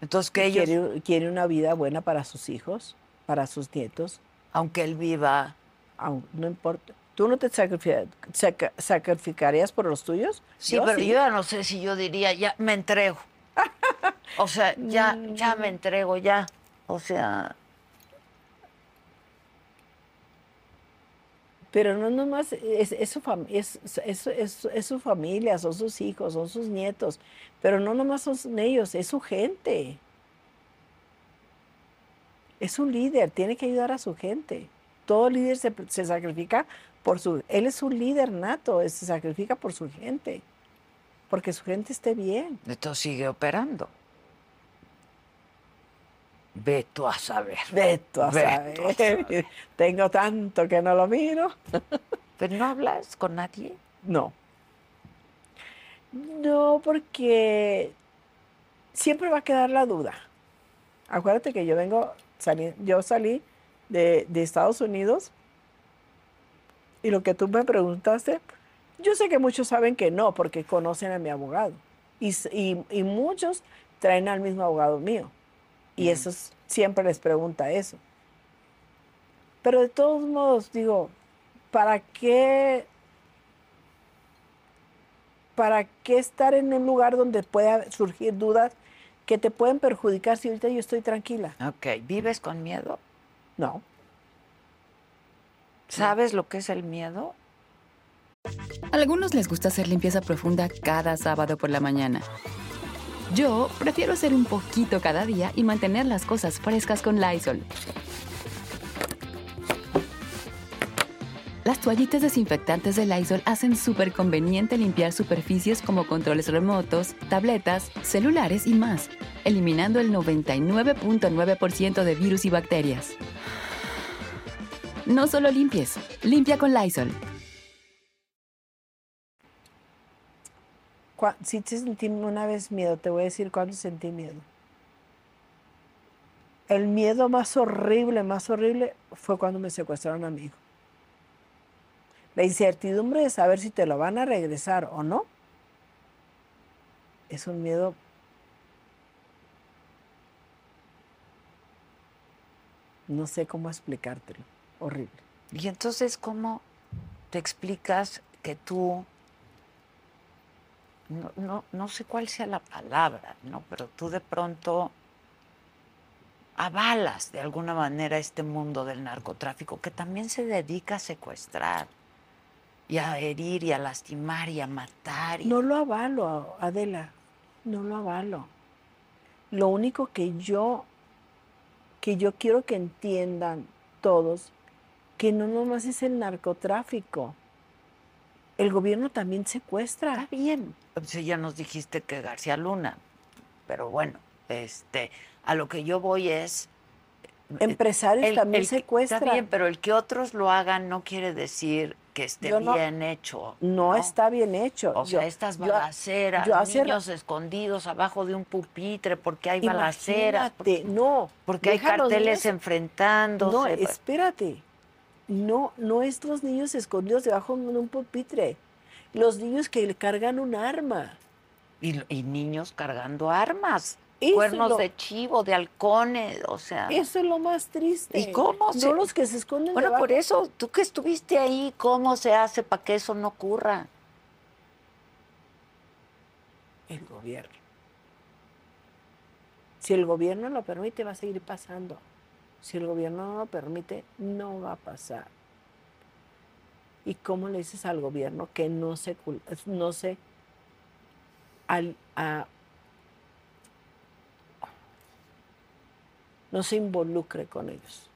S2: Entonces, que ellos,
S3: Quiere, quiere una vida buena para sus hijos, para sus nietos.
S2: aunque él viva...
S3: aun- no importa. ¿Tú no te sacrificarías por los tuyos?
S2: Sí, pero yo ya no sé si yo diría, ya me entrego. *laughs* O sea, ya, ya me entrego, ya. O sea,
S3: Pero no nomás, es, es, su fam- es, es- es- es su familia, son sus hijos, son sus nietos. Pero no nomás son ellos, es su gente. Es un líder, tiene que ayudar a su gente. Todo líder se, se sacrifica por su... Él es un líder nato, se sacrifica por su gente. Porque su gente esté bien.
S2: esto sigue operando. Ve tú a saber.
S3: Veto a
S2: Ve tú a
S3: saber. *laughs* Tengo tanto que no lo miro. *laughs*
S2: Pero no hablas con nadie.
S3: No. No, porque siempre va a quedar la duda. Acuérdate que yo vengo, sali- yo salí de, de Estados Unidos y lo que tú me preguntaste, yo sé que muchos saben que no, porque conocen a mi abogado. Y, s- y- y muchos traen al mismo abogado mío. Y esos siempre les pregunta eso. Pero de todos modos, digo, ¿para qué ¿para qué estar en un lugar donde pueda surgir dudas que te pueden perjudicar si ahorita yo estoy tranquila?
S2: Ok, ¿vives con miedo?
S3: No.
S2: ¿Sabes lo que es el miedo?
S6: A algunos les gusta hacer limpieza profunda cada sábado por la mañana. Yo prefiero hacer un poquito cada día y mantener las cosas frescas con Lysol. Las toallitas desinfectantes de Lysol hacen súper conveniente limpiar superficies como controles remotos, tabletas, celulares y más, eliminando el 99.9% de virus y bacterias. No solo limpies, limpia con Lysol.
S3: Si te sentí una vez miedo, te voy a decir cuándo sentí miedo. El miedo más horrible, más horrible fue cuando me secuestraron a mi hijo. La incertidumbre de saber si te lo van a regresar o no es un miedo no sé cómo explicártelo, horrible.
S2: Y entonces, ¿cómo te explicas que tú, no, no, no sé cuál sea la palabra, ¿no? Pero tú de pronto avalas de alguna manera este mundo del narcotráfico que también se dedica a secuestrar y a herir y a lastimar y a matar. y-
S3: No lo avalo, Adela, no lo avalo. Lo único que yo, que yo quiero que entiendan todos, que no nomás es el narcotráfico. El gobierno también secuestra.
S2: Está bien. Sí, ya nos dijiste que García Luna, pero bueno, este, a lo que yo voy es
S3: Empresarios
S2: el-
S3: también
S2: el
S3: secuestran.
S2: Está bien, pero el que otros lo hagan no quiere decir que esté
S3: Yo no-
S2: bien hecho.
S3: no, está bien hecho.
S2: O sea, estas balaceras,
S3: yo
S2: niños escondidos abajo de un pupitre porque hay balaceras, porque,
S3: no.
S2: porque hay carteles enfrentándose.
S3: No, espérate. No, no es los niños escondidos debajo de un pupitre. Los niños que le cargan un arma.
S2: y, y niños cargando armas, cuernos
S3: lo-
S2: de chivo, de halcones, o sea.
S3: Eso es lo más triste.
S2: ¿Y cómo se-
S3: No los que se esconden
S2: Bueno,
S3: debajo.
S2: por eso, tú que estuviste ahí, ¿cómo se hace para que eso no ocurra?
S3: El gobierno. Si el gobierno lo permite, va a seguir pasando. Si el gobierno no lo permite, no va a pasar. ¿Y cómo le dices al gobierno que no se, no se al- a- no se involucre con ellos.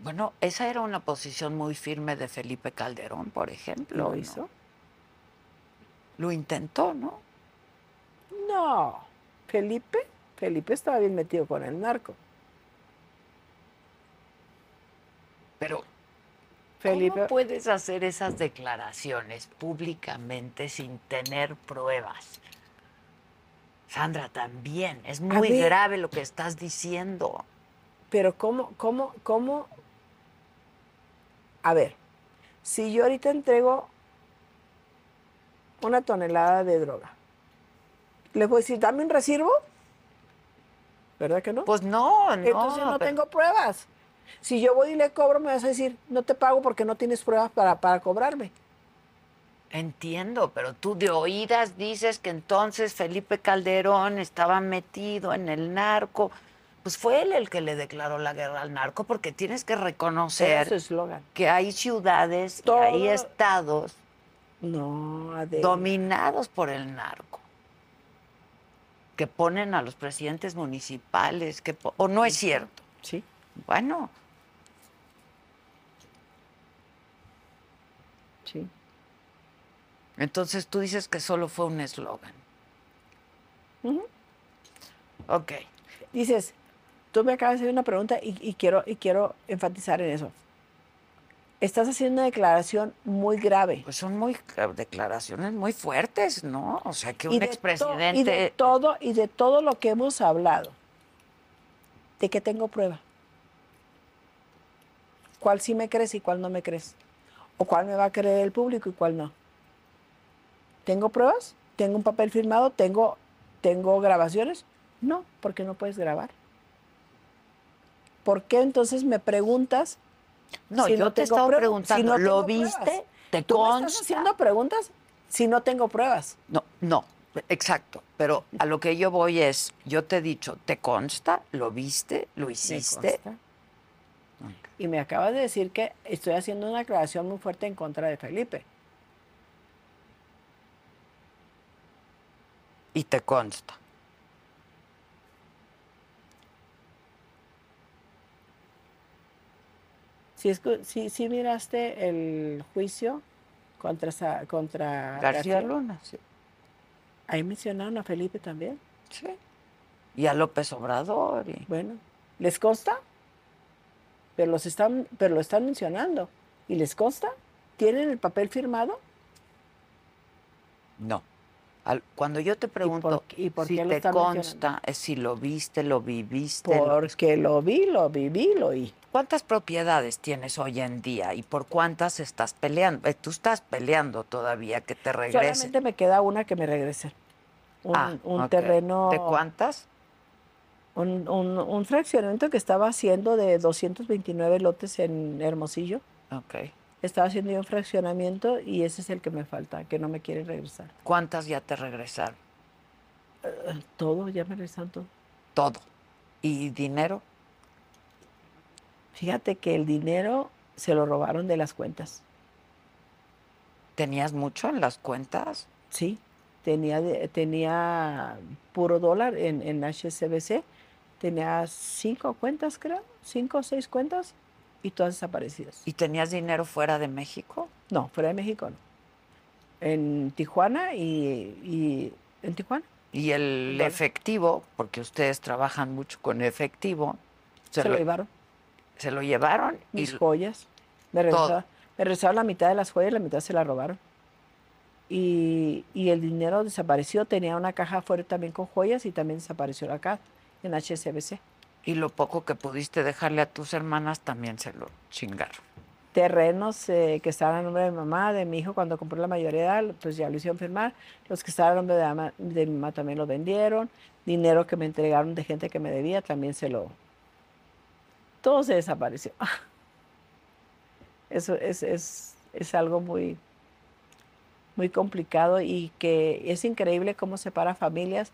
S2: Bueno, esa era una posición muy firme de Felipe Calderón, por ejemplo.
S3: ¿Lo
S2: ¿no?
S3: hizo?
S2: Lo intentó, ¿no?
S3: No. Felipe, Felipe estaba bien metido con el narco.
S2: Pero
S3: Felipe,
S2: ¿cómo puedes hacer esas declaraciones públicamente sin tener pruebas? Sandra, también es muy
S3: ver.
S2: grave lo que estás diciendo.
S3: pero ¿cómo, cómo, cómo? A ver, si yo ahorita entrego una tonelada de droga, ¿les voy a decir, dame un recibo? ¿Verdad que no?
S2: Pues no, no.
S3: Entonces no
S2: pero-
S3: tengo pruebas. Si yo voy y le cobro, me vas a decir, no te pago porque no tienes pruebas para, para cobrarme.
S2: Entiendo, pero tú de oídas dices que entonces Felipe Calderón estaba metido en el narco. Pues fue él el que le declaró la guerra al narco, porque tienes que reconocer que hay ciudades
S3: Todo-
S2: y hay estados
S3: No,
S2: dominados por el narco, que ponen a los presidentes municipales, que o no es cierto.
S3: Sí.
S2: Bueno,
S3: Sí.
S2: Entonces tú dices que solo fue un eslogan.
S3: Ujú.
S2: Ok.
S3: Dices, tú me acabas de hacer una pregunta y, y quiero, y quiero enfatizar en eso. Estás haciendo una declaración muy grave.
S2: Pues son muy declaraciones muy fuertes, ¿no? O sea, que un expresidente
S3: y de todo y de todo lo que hemos hablado de que tengo prueba cuál sí me crees y cuál no me crees o cuál me va a creer el público y cuál no tengo pruebas tengo un papel firmado tengo tengo grabaciones no porque no puedes grabar ¿por qué entonces me preguntas
S2: No,
S3: si
S2: yo
S3: no
S2: te he estado preguntando,
S3: Si no
S2: ¿lo viste?
S3: pruebas.
S2: ¿Te
S3: ¿Tú me
S2: consta?
S3: estás haciendo preguntas si no tengo pruebas
S2: No, no, exacto. Pero a lo que yo voy es, yo te he dicho, ¿te consta? ¿Lo viste? ¿Lo hiciste?
S3: Y me acabas de decir que estoy haciendo una aclaración muy fuerte en contra de Felipe.
S2: Y te consta.
S3: Si, escu- si, si miraste el juicio contra, contra
S2: García Luna, sí.
S3: ahí mencionaron a Felipe también.
S2: Sí. Y a López Obrador. y-
S3: Bueno, ¿les consta? Pero, los están, pero lo están mencionando. ¿Y les consta? ¿Tienen el papel firmado?
S2: No. Al- cuando yo te pregunto
S3: por- y por
S2: si te consta, es si lo viste, lo viviste.
S3: Porque lo vi, lo viví, lo oí.
S2: ¿Cuántas propiedades tienes hoy en día y por cuántas estás peleando? Eh, Tú estás peleando todavía que te regresen.
S3: Solamente me queda una que me regrese. Un,
S2: Ah,
S3: un terreno.
S2: ¿De cuántas?
S3: Un, un- un fraccionamiento que estaba haciendo de 229 lotes en Hermosillo.
S2: Ok.
S3: Estaba haciendo yo un fraccionamiento y ese es el que me falta, que no me quiere regresar.
S2: ¿Cuántas ya te regresaron?
S3: Todo, ya me regresaron todo.
S2: Todo. ¿Y dinero?
S3: Fíjate que el dinero se lo robaron de las cuentas.
S2: ¿Tenías mucho en las cuentas?
S3: Sí, tenía, tenía puro dólar en, en HSBC. Tenía cinco cuentas, creo, cinco o seis cuentas y todas desaparecidas.
S2: ¿Y tenías dinero fuera de México?
S3: No, fuera de México no. En Tijuana y, y en Tijuana.
S2: Y el efectivo, porque ustedes trabajan mucho con efectivo,
S3: Se, lo llevaron.
S2: se lo llevaron y
S3: Mis joyas. Me
S2: Todo.
S3: regresaron, me regresaron la mitad de las joyas, la mitad se la robaron. Y, y el dinero desapareció. Tenía una caja afuera también con joyas y también desapareció la caja en HSBC.
S2: Y lo poco que pudiste dejarle a tus hermanas también se lo chingaron.
S3: terrenos eh, que estaban a nombre de mi mamá, de mi hijo cuando compró la mayoría pues ya lo hicieron firmar. Los que estaban a nombre de mi mamá también lo vendieron. Dinero que me entregaron de gente que me debía también se lo... Todo se desapareció. *laughs* Eso es, es, es algo muy, muy complicado y que es increíble cómo separa familias.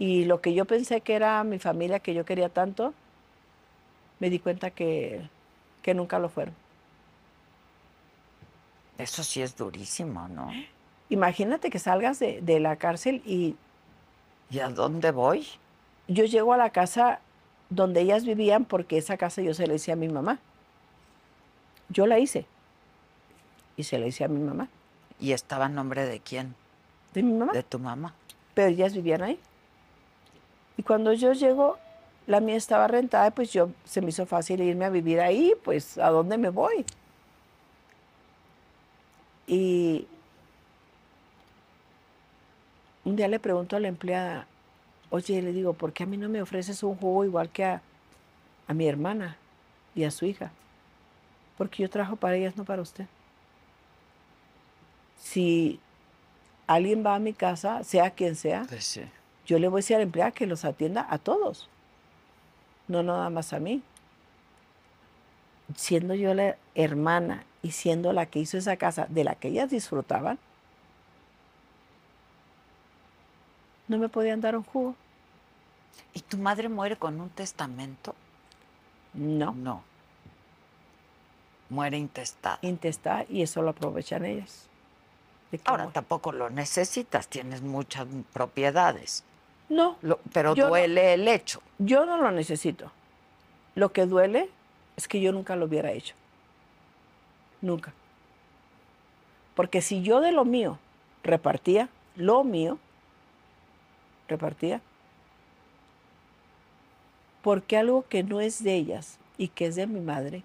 S3: Y lo que yo pensé que era mi familia, que yo quería tanto, me di cuenta que, que nunca lo fueron.
S2: Eso sí es durísimo, ¿no?
S3: Imagínate que salgas de, de la cárcel y
S2: ¿Y a dónde voy?
S3: yo llego a la casa donde ellas vivían porque esa casa yo se la hice a mi mamá. Yo la hice. Y se la hice a mi mamá.
S2: ¿Y estaba en nombre de quién?
S3: De mi mamá.
S2: De tu mamá.
S3: Pero ellas vivían ahí. Y cuando yo llego, la mía estaba rentada, pues yo se me hizo fácil irme a vivir ahí, pues ¿a dónde me voy? Y un día le pregunto a la empleada, oye, le digo, ¿por qué a mí no me ofreces un jugo igual que a, a mi hermana y a su hija? Porque yo trabajo para ellas, no para usted. Si alguien va a mi casa, sea quien sea. Yo le voy a decir a la empleada que los atienda a todos, no nada más a mí. Siendo yo la hermana y siendo la que hizo esa casa de la que ellas disfrutaban, no me podían dar un jugo.
S2: ¿Y tu madre muere con un testamento?
S3: No.
S2: No. Muere intestada.
S3: Intestar y eso lo aprovechan ellas.
S2: Ahora tampoco lo necesitas, tienes muchas propiedades.
S3: No,
S2: Lo- pero
S3: no.
S2: duele el hecho.
S3: yo no lo necesito. Lo que duele es que yo nunca lo hubiera hecho. Nunca. Porque si yo de lo mío repartía, lo mío, repartía, ¿por qué algo que no es de ellas y que es de mi madre,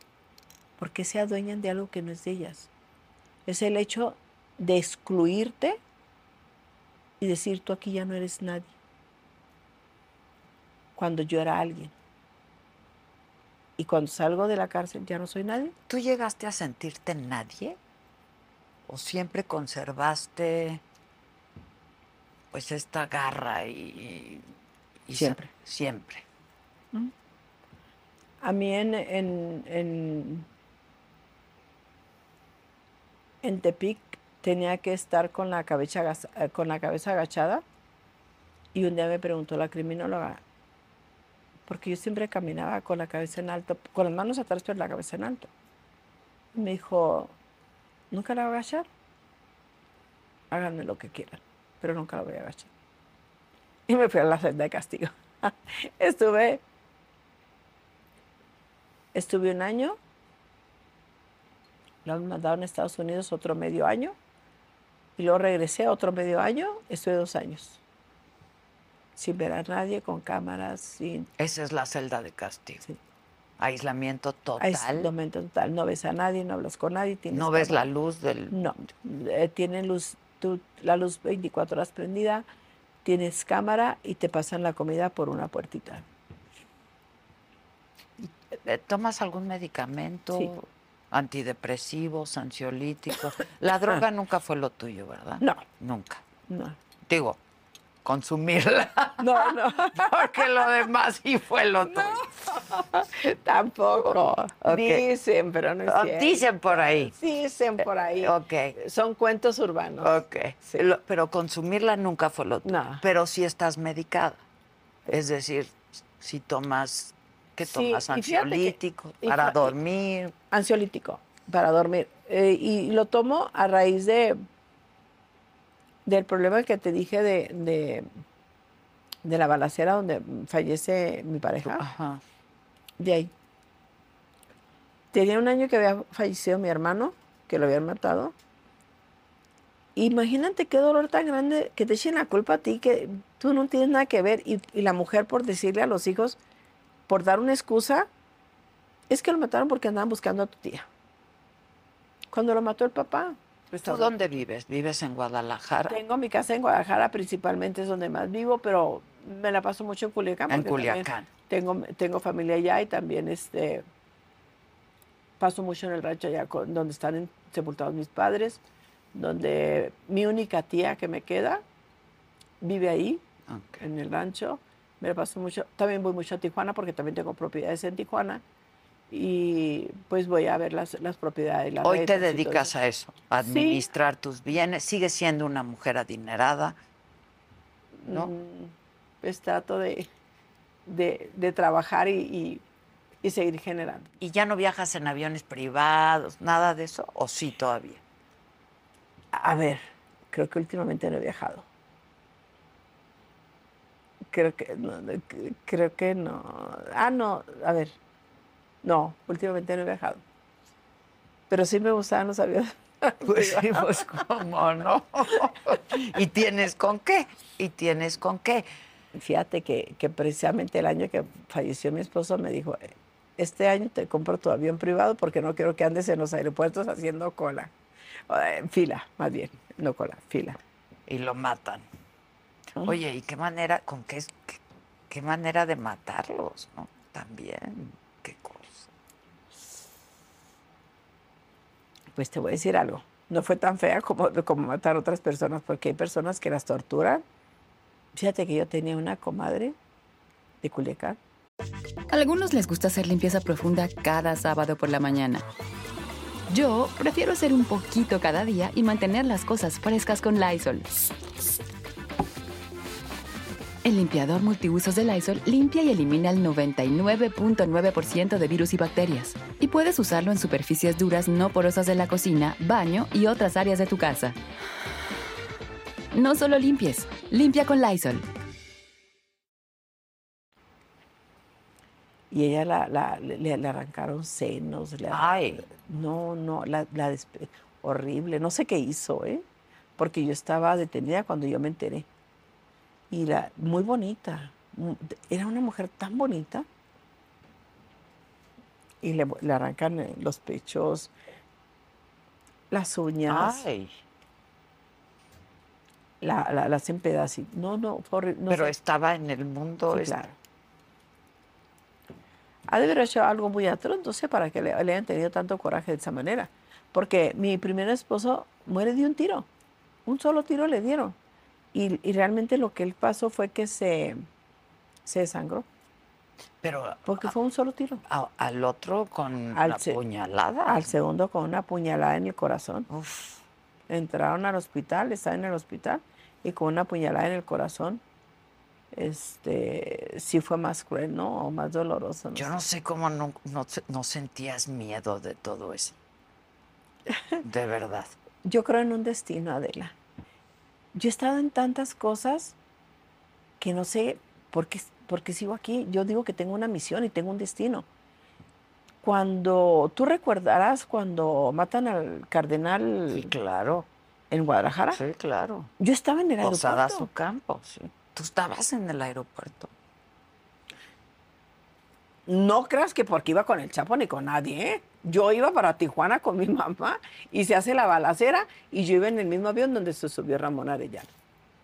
S3: por qué se adueñan de algo que no es de ellas? Es el hecho de excluirte y decir, tú aquí ya no eres nadie. Cuando yo era alguien. Y cuando salgo de la cárcel ya no soy nadie.
S2: ¿Tú llegaste a sentirte nadie? ¿O siempre conservaste pues esta garra y...
S3: Siempre.
S2: Siempre.
S3: A mí en, en, en, en Tepic tenía que estar con la, cabeza, eh, con la cabeza agachada y un día me preguntó la criminóloga, porque yo siempre caminaba con la cabeza en alto, con las manos atrás pero la cabeza en alto. Me dijo, ¿nunca la voy a agachar? Háganme lo que quieran, pero nunca la voy a agachar. Y me fui a la celda de castigo. *laughs* Estuve Estuve un año, lo han mandado en Estados Unidos otro medio año, y luego regresé otro medio año, estuve dos años, sin ver a nadie, con cámaras, sin
S2: Esa es la celda de castigo.
S3: Sí.
S2: Aislamiento total.
S3: aislamiento total. No ves a nadie, no hablas con nadie. tienes
S2: No ves la luz del...
S3: No, eh, tienen luz, tú- la luz 24 horas prendida, tienes cámara y te pasan la comida por una puertita.
S2: Eh, ¿Tomas algún medicamento?
S3: Sí.
S2: Antidepresivos, ansiolíticos. *laughs* La droga nunca fue lo tuyo, ¿verdad?
S3: No.
S2: Nunca.
S3: No,
S2: Digo, consumirla.
S3: no, no. *laughs*
S2: Porque lo demás sí fue lo tuyo.
S3: Tampoco. Dicen, pero no es
S2: Ah,
S3: cierto.
S2: Dicen por ahí.
S3: Dicen por ahí.
S2: Ok.
S3: Son cuentos urbanos.
S2: Ok.
S3: Sí.
S2: Lo- pero consumirla nunca fue lo tuyo.
S3: No.
S2: Pero sí estás medicada. Es decir, si tomas, ¿qué tomas?
S3: que-
S2: Ansiolítico para
S3: y-
S2: dormir.
S3: Ansiolítico para dormir. Eh, y lo tomo a raíz de del problema que te dije de, de, de la balacera donde fallece mi pareja.
S2: Ajá.
S3: De ahí. Tenía un año que había fallecido mi hermano, que lo habían matado. Imagínate qué dolor tan grande que te echen la culpa a ti, que tú no tienes nada que ver. Y, y la mujer por decirle a los hijos, por dar una excusa, es que lo mataron porque andaban buscando a tu tía. Cuando lo mató el papá.
S2: ¿Tú dónde vives? ¿Vives en Guadalajara?
S3: Tengo mi casa en Guadalajara, principalmente es donde más vivo, pero me la paso mucho en Culiacán.
S2: En Culiacán.
S3: Tengo, tengo familia allá y también este, paso mucho en el rancho allá con- donde están en- sepultados mis padres, donde mi única tía que me queda vive ahí,
S2: Ok.
S3: en el rancho. Me la paso mucho. También voy mucho a Tijuana porque también tengo propiedades en Tijuana. Y pues voy a ver las, las propiedades. las
S2: Hoy te dedicas a eso, a administrar tus bienes. Sigues siendo una mujer adinerada, ¿no?
S3: Mm, pues trato de, de, de trabajar y, y- y seguir generando.
S2: ¿Y ya no viajas en aviones privados, nada de eso? ¿O sí todavía?
S3: A ver, creo que últimamente no he viajado. creo que no, creo que no. Ah, no, a ver. No, últimamente no he viajado. Pero sí me gustaban los aviones. *laughs*
S2: Pues sí, pues cómo no. *laughs* ¿Y tienes con qué? ¿Y tienes con qué?
S3: Fíjate que, que precisamente el año que falleció mi esposo me dijo, este año te compro tu avión privado porque no quiero que andes en los aeropuertos haciendo cola. O, eh, fila, más bien, no cola, fila.
S2: Y lo matan. Oye, ¿y qué manera, con qué, qué, qué manera de matarlos, no? También, qué cosa.
S3: Pues te voy a decir algo, no fue tan fea como, como matar a otras personas porque hay personas que las torturan. Fíjate que yo tenía una comadre de Culiacán.
S6: A algunos les gusta hacer limpieza profunda cada sábado por la mañana. Yo prefiero hacer un poquito cada día y mantener las cosas frescas con Lysol. El limpiador multiusos de Lysol limpia y elimina el 99.9% de virus y bacterias. Y puedes usarlo en superficies duras no porosas de la cocina, baño y otras áreas de tu casa. No solo limpies, limpia con Lysol.
S3: Y ella la, la- le, le arrancaron senos. le-
S2: Ay.
S3: No, no, la, la horrible. No sé qué hizo, ¿eh? Porque yo estaba detenida cuando yo me enteré. Y la, muy bonita. mu- Era una mujer tan bonita. Y le, le arrancan eh, los pechos, las uñas,
S2: Ay,
S3: la, la, la hacen pedacitos. No, no, horrible. no
S2: pero
S3: sé.
S2: estaba en el mundo.
S3: Sí,
S2: este-
S3: claro. Ha de haber hecho algo muy atroz, no sé, para que le, le hayan tenido tanto coraje de esa manera. Porque mi primer esposo muere de un tiro. Un solo tiro le dieron. Y, y realmente lo que él pasó fue que se, se desangró.
S2: Pero
S3: Porque fue un solo tiro.
S2: a- al otro con
S3: Al
S2: la
S3: se-
S2: puñalada.
S3: Al segundo con una puñalada en el corazón.
S2: Uf,
S3: Entraron al hospital, estaba en el hospital, y con una puñalada en el corazón. Este, sí fue más cruel, ¿no? O más doloroso.
S2: yo
S3: sé.
S2: no sé cómo no, no, no sentías miedo de todo eso. *laughs* De verdad.
S3: Yo creo en un destino, Adela. Yo he estado en tantas cosas que no sé por qué, por qué sigo aquí. Yo digo que tengo una misión y tengo un destino. Cuando tú recordarás cuando matan al cardenal
S2: Sí, claro.
S3: en Guadalajara,
S2: Sí, claro.
S3: yo estaba en el
S2: Posada
S3: aeropuerto.
S2: su campo, sí. Tú estabas en el aeropuerto.
S3: No creas que porque iba con el Chapo ni con nadie. ¿eh? Yo iba para Tijuana con mi *laughs* mamá y se hace la balacera y yo iba en el mismo avión donde se subió Ramón Arellano,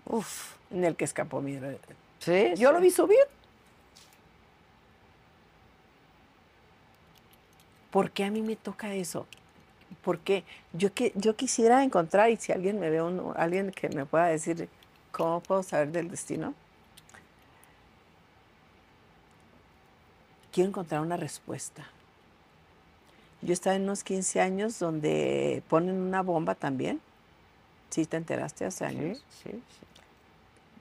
S2: Uf.
S3: en el que escapó mi.
S2: Sí.
S3: Yo
S2: sí.
S3: lo vi subir. ¿Por qué a mí me toca eso? Porque yo, que, yo quisiera encontrar, y si alguien me ve, un- alguien que me pueda decir cómo puedo saber del destino, quiero encontrar una respuesta. Yo estaba en unos 15 años donde ponen una bomba también. ¿Sí te enteraste hace
S2: Sí,
S3: años?
S2: sí, sí.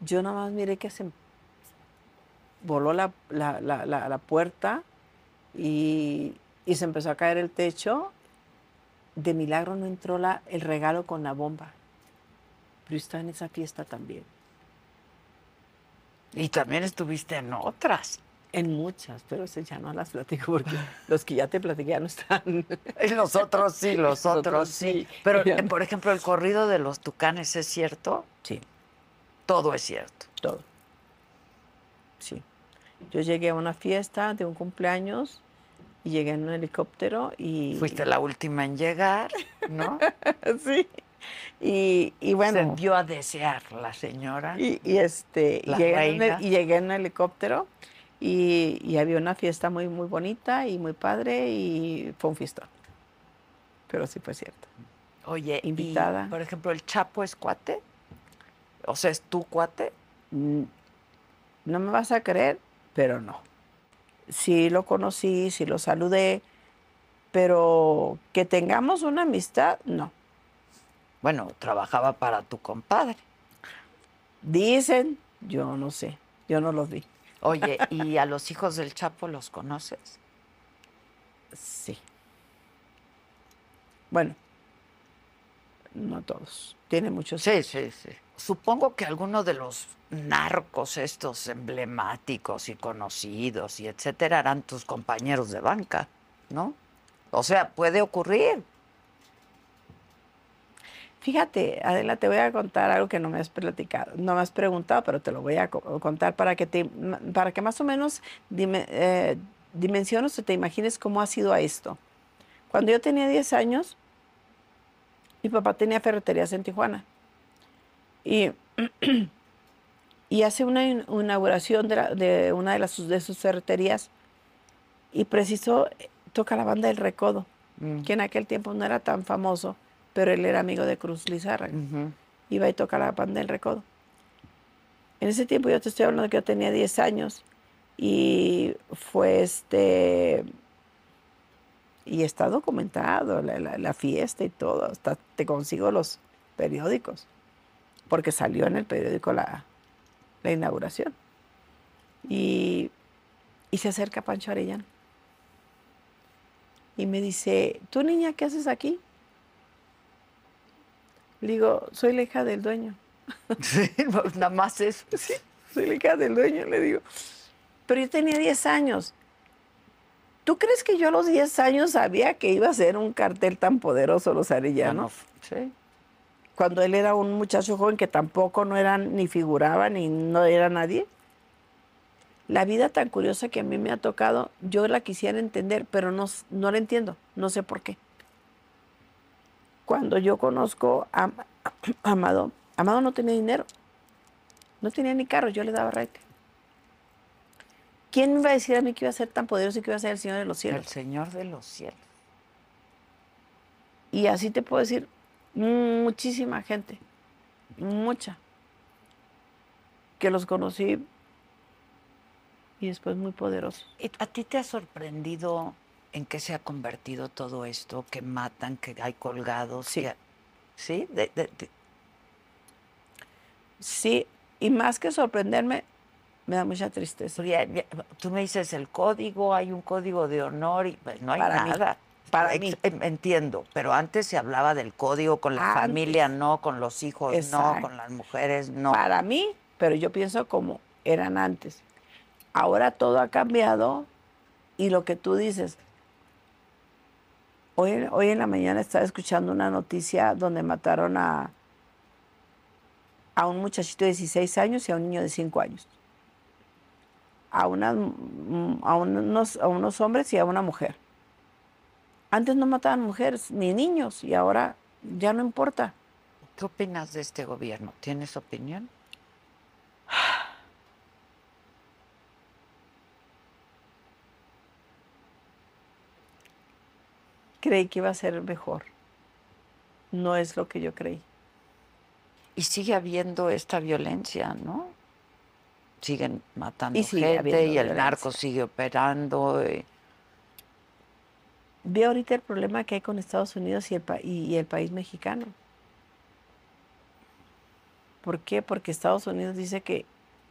S3: Yo nada más miré que se voló la, la- la- la- puerta y, y se empezó a caer el techo. De milagro no entró la, el regalo con la bomba. Pero yo estaba en esa fiesta también.
S2: Y también estuviste en otras.
S3: En muchas, pero esas ya no las platico porque *laughs* los que ya te platiqué ya no están.
S2: Y los otros sí, los otros sí.
S3: sí.
S2: Pero,
S3: no.
S2: por ejemplo, el corrido de los tucanes es cierto.
S3: Sí,
S2: Todo es cierto.
S3: todo. Sí. Yo llegué a una fiesta de un cumpleaños y llegué en un helicóptero y...
S2: Fuiste la última en llegar, ¿no? *laughs*
S3: sí. Y, y bueno...
S2: Se dio a desear la señora.
S3: Y, y, este,
S2: La
S3: llegué, en el, y llegué en un helicóptero y, y había una fiesta muy, muy bonita y muy padre y fue un fiestón. Pero sí fue cierto.
S2: Oye, y,
S3: Invitada.
S2: por ejemplo, ¿el Chapo es cuate? O sea, ¿es tu cuate?
S3: Mm, No me vas a creer, pero no. Sí lo conocí, sí lo saludé, pero que tengamos una amistad, no.
S2: Bueno, trabajaba para tu compadre.
S3: Dicen, yo no sé, yo no los vi.
S2: Oye, ¿y a los hijos del Chapo los conoces?
S3: Sí. Bueno, No todos. Tiene muchos.
S2: Sí, sí, sí. Supongo que algunos de los narcos estos emblemáticos y conocidos y etcétera eran tus compañeros de banca, ¿no? O sea, puede ocurrir.
S3: Fíjate, Adela, te voy a contar algo que no me has platicado, no me has preguntado, pero te lo voy a co- contar para que te, para que más o menos dime- eh, dimensiones o te imagines cómo ha sido a esto. Cuando yo tenía 10 años, mi papá tenía ferreterías en Tijuana y, *clears throat* y hace una in- inauguración de, la- de una de, las, de sus ferreterías y preciso eh, toca la banda del Recodo,
S2: Mm.
S3: que en aquel tiempo no era tan famoso, pero él era amigo de Cruz Lizárraga.
S2: Ujú.
S3: Iba y toca la banda del Recodo. En ese tiempo yo te estoy hablando que yo tenía 10 años y fue este... Y está documentado la, la- la fiesta y todo, hasta te consigo los periódicos, porque salió en el periódico la, la inauguración. Y, y se acerca Pancho Arellano. Y me dice, ¿tú niña qué haces aquí? Le digo, soy la hija del dueño. *laughs*
S2: Sí, nada más eso. *laughs*
S3: Soy la hija del dueño, le digo. Pero yo tenía 10 años. ¿Tú crees que yo a los 10 años sabía que iba a ser un cartel tan poderoso los
S2: Ya no
S3: arellanos?
S2: f- sí.
S3: Cuando él era un muchacho joven que tampoco no era ni figuraba ni no era nadie. La vida tan curiosa que a mí me ha tocado, yo la quisiera entender, pero no, no la entiendo, no sé por qué. Cuando yo conozco *clears throat* a, Amado, Amado no tenía dinero, no tenía ni carro, yo le daba raite. ¿Quién me iba a decir a mí que iba a ser tan poderoso y que iba a ser el Señor de los
S2: El
S3: cielos?
S2: Señor de los cielos.
S3: Y así te puedo decir, muchísima gente, mucha, que los conocí y después muy poderosos.
S2: ¿Y ¿A ti te ha sorprendido en qué se ha convertido todo esto? Que matan, que hay colgados.
S3: Sí.
S2: que- ¿Sí? De- de- de-
S3: Sí, y más que sorprenderme, me da mucha tristeza.
S2: Porque ya- ya- tú me dices el código, hay un código de honor y pues no hay
S3: Para mí,
S2: nada.
S3: para
S2: Ex-
S3: mí.
S2: em- Entiendo, pero antes se hablaba del código con la
S3: Antes.
S2: familia, no, con los hijos, no, con las mujeres, no.
S3: Para mí, pero yo pienso como eran antes. Ahora todo ha cambiado y lo que tú dices, hoy, en la mañana estaba escuchando una noticia donde mataron a, a un muchachito de 16 años y a un niño de 5 años. A, mm, a, unos, a unos hombres y a una mujer. Antes no mataban mujeres ni niños y ahora ya no importa.
S2: ¿Qué opinas de este gobierno? ¿Tienes opinión?
S3: Creí que iba a ser mejor. No es lo que yo creí.
S2: Y sigue habiendo esta violencia, ¿no? Siguen matando
S3: Y sigue
S2: gente y el
S3: violencia.
S2: narco sigue operando. y-
S3: Ve ahorita el problema que hay con Estados Unidos y el, pa- y, y el país mexicano. ¿Por qué? Porque Estados Unidos dice que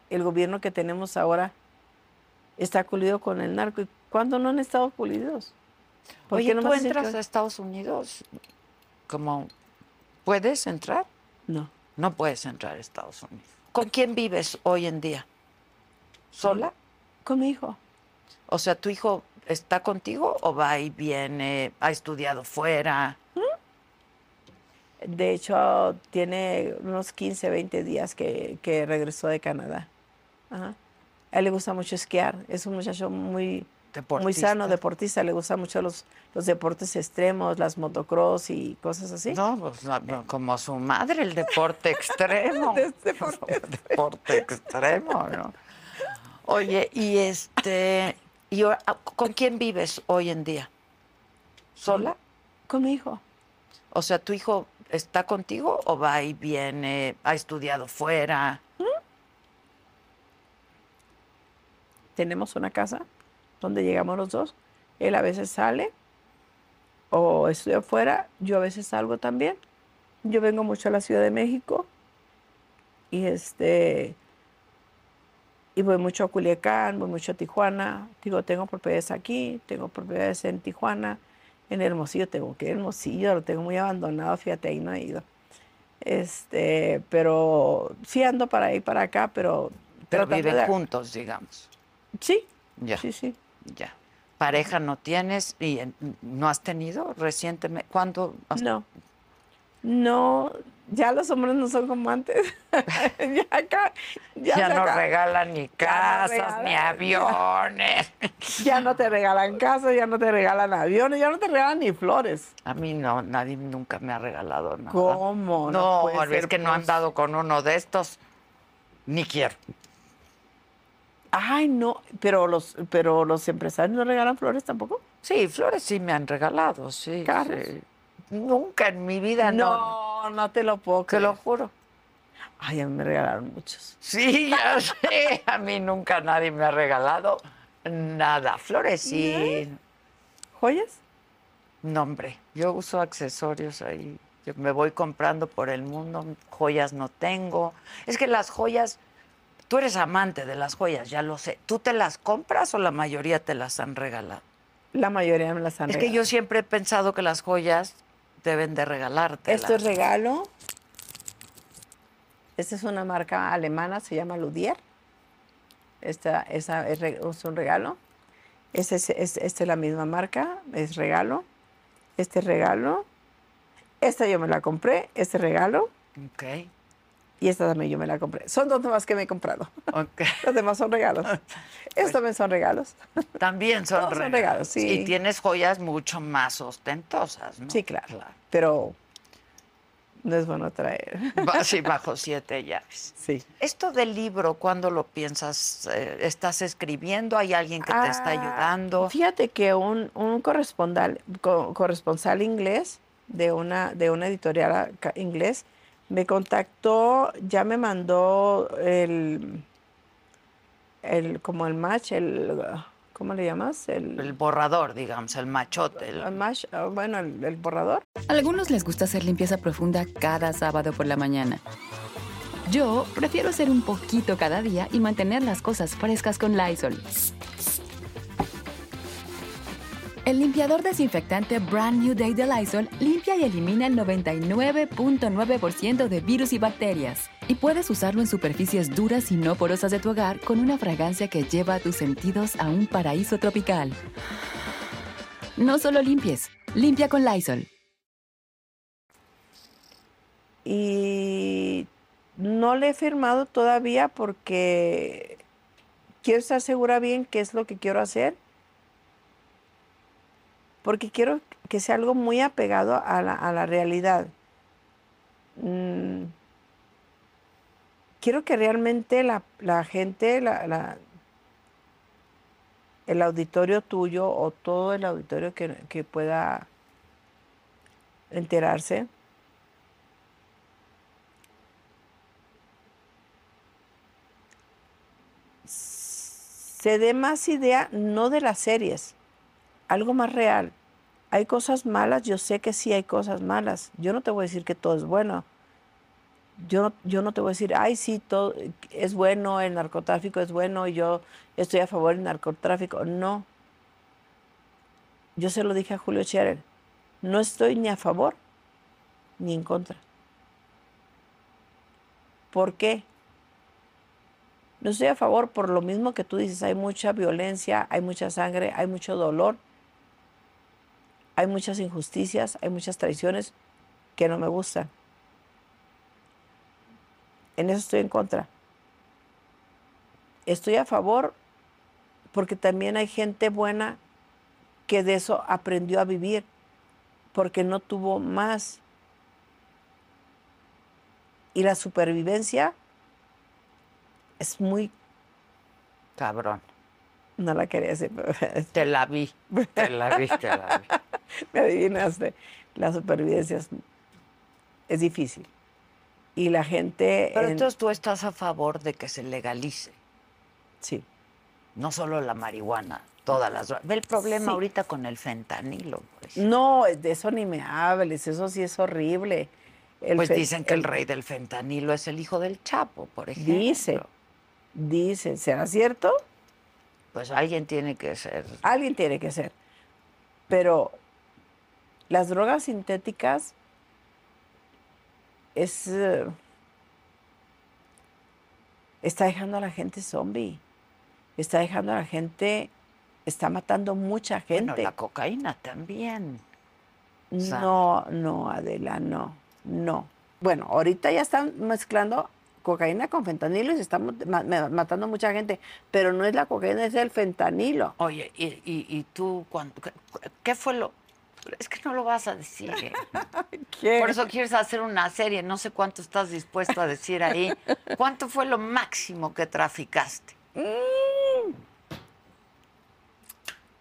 S3: el gobierno que tenemos ahora está coludido con el narco. ¿Y cuándo no han estado coludidos? ¿Por
S2: Oye,
S3: qué
S2: ¿tú entras a Estados Unidos? como ¿Puedes entrar?
S3: No,
S2: No puedes entrar a Estados Unidos. ¿Con quién vives hoy en día? ¿Sola?
S3: con mi hijo.
S2: O sea, ¿tu hijo está contigo o va y viene, ha estudiado fuera?
S3: De hecho, tiene unos 15, 20 días que, que regresó de Canadá. Ajá. A él le gusta mucho esquiar. Es un muchacho muy, muy sano,
S2: Deportista.
S3: Le gustan mucho los, los deportes extremos, las motocross y cosas así.
S2: No, pues no, no, como su madre, el deporte *laughs* extremo.
S3: De- deporte *laughs*
S2: deporte extremo, ¿no? Oye, y este, y ahora, ¿con quién vives hoy en día? ¿Sola?
S3: Con mi hijo.
S2: O sea, ¿tu hijo está contigo o va y viene, ha estudiado fuera?
S3: Tenemos una casa donde llegamos los dos. Él a veces sale o estudia afuera. Yo a veces salgo también. Yo vengo mucho a la Ciudad de México y este y voy mucho a Culiacán, voy mucho a Tijuana. Digo, tengo propiedades aquí, tengo propiedades en Tijuana En Hermosillo tengo que ir Hermosillo, lo tengo muy abandonado, fíjate, ahí no he ido. Este, pero sí ando para ahí, para acá, pero...
S2: Pero viven
S3: de-
S2: juntos, digamos.
S3: Sí,
S2: Ya.
S3: sí, sí.
S2: Ya. Pareja no tienes y no has tenido recientemente. ¿Cuándo? has-
S3: No. No, ya los hombres no son como antes. *laughs* ya acá, ya,
S2: Ya,
S3: se
S2: no
S3: acá-
S2: regalan ni casas,
S3: regalan.
S2: ni aviones. *laughs*
S3: ya no te regalan casas, ya no te regalan aviones, ya no te regalan ni flores.
S2: A mí no, nadie nunca me ha regalado nada.
S3: ¿Cómo?
S2: No,
S3: puede
S2: es que no han
S3: pos-
S2: dado con uno de estos. Ni quiero.
S3: Ay, no, pero los, pero los empresarios no regalan flores tampoco.
S2: Sí, flores sí me han regalado, sí.
S3: Carros.
S2: sí. Nunca en mi vida, no.
S3: No, no te lo puedo
S2: Te lo juro.
S3: Ay, a mí me regalaron muchos.
S2: Sí, ya *laughs* sé. A mí nunca nadie me ha regalado nada. Flores sí.
S3: ¿Joyas?
S2: No, hombre. Yo uso accesorios ahí. Yo me voy comprando por el mundo. Joyas no tengo. Es que las joyas. Tú eres amante de las joyas, ya lo sé. ¿Tú te las compras o la mayoría te las han regalado?
S3: La mayoría me las han
S2: Es que
S3: regalado.
S2: yo siempre he pensado que las joyas deben de regalarte.
S3: Esto es regalo. Esta es una marca alemana, se llama Ludier. Esta, esa es, es un regalo. Este es, es- esta es la misma marca, es regalo. Este es regalo. Esta yo me la compré, este regalo.
S2: Ok,
S3: Y esta también yo me la compré. Son dos demás que me he comprado.
S2: ok. *laughs*
S3: Los demás son regalos. Estos también son regalos.
S2: También son *laughs*
S3: Todos son
S2: regalos.
S3: regalos, sí.
S2: Y tienes joyas mucho más ostentosas, ¿no?
S3: Sí, claro. Pero no es bueno traer.
S2: Sí, *laughs* bajo siete llaves.
S3: Sí.
S2: Esto del libro, ¿cuándo lo piensas? Eh, ¿Estás escribiendo? ¿Hay alguien que te está
S3: Ah,
S2: ayudando?
S3: Fíjate que un, un corresponsal, co- corresponsal inglés de una, de una editorial inglés me contactó, ya me mandó el, el como el match, el ¿cómo le llamas? El,
S2: El borrador, digamos, el machote. el-
S3: el match, ah, bueno, el, el borrador.
S6: A algunos les gusta hacer limpieza profunda cada sábado por la mañana. Yo prefiero hacer un poquito cada día y mantener las cosas frescas con Lysol. El limpiador desinfectante Brand New Day de Lysol limpia y elimina el 99.9% de virus y bacterias. Y puedes usarlo en superficies duras y no porosas de tu hogar con una fragancia que lleva a tus sentidos a un paraíso tropical. No solo limpies, limpia con Lysol.
S3: Y no le he firmado todavía porque quiero estar segura bien qué es lo que quiero hacer. Porque quiero que sea algo muy apegado a la, realidad. Mm, quiero que realmente la, gente, la- el auditorio tuyo o todo el auditorio que pueda enterarse, se dé más idea no de las series, algo más real. Hay cosas malas, yo sé que sí hay cosas malas. Yo no te voy a decir que todo es bueno. Yo no, yo no te voy a decir, ay, sí, todo es bueno, el narcotráfico es bueno y yo estoy a favor del narcotráfico. No. Yo se lo dije a Julio Scherer. No estoy ni a favor ni en contra. ¿Por qué? No estoy a favor por lo mismo que tú dices, hay mucha violencia, hay mucha sangre, hay mucho dolor, hay muchas injusticias, hay muchas traiciones que no me gustan. En eso estoy en contra. Estoy a favor porque también hay gente buena que de eso aprendió a vivir, porque no tuvo más. Y la supervivencia es muy,
S2: Cabrón.
S3: No la quería decir, pero *laughs*
S2: Te la vi. Te la vi, te la vi. *laughs*
S3: me adivinaste. La supervivencia es, es difícil. Y la gente...
S2: Pero
S3: en-
S2: entonces tú estás a favor de que se legalice,
S3: sí.
S2: no solo la marihuana, todas las. Ve el problema
S3: Sí.
S2: ahorita con el fentanilo. ejemplo.
S3: No, de eso ni me hables, eso sí es horrible. El
S2: Pues dicen que el rey del fentanilo es el hijo del Chapo, por ejemplo.
S3: Dice, dicen, ¿será cierto?
S2: Pues alguien tiene que ser.
S3: Alguien tiene que ser. Pero las drogas sintéticas es eh, está dejando a la gente zombie, está dejando a la gente, está matando mucha gente.
S2: Bueno, la cocaína también.
S3: No, no, Adela, no, no. Bueno, ahorita ya están mezclando cocaína con fentanilo y se está ma- ma- matando mucha gente, pero no es la cocaína, es el fentanilo.
S2: Oye, y, y, y tú, cuando, qué, fue lo...? Es que no lo vas a decir. ¿eh? *laughs*
S3: ¿Qué?
S2: Por eso quieres hacer una serie. No sé cuánto estás dispuesto a decir ahí. ¿Cuánto fue lo máximo que traficaste?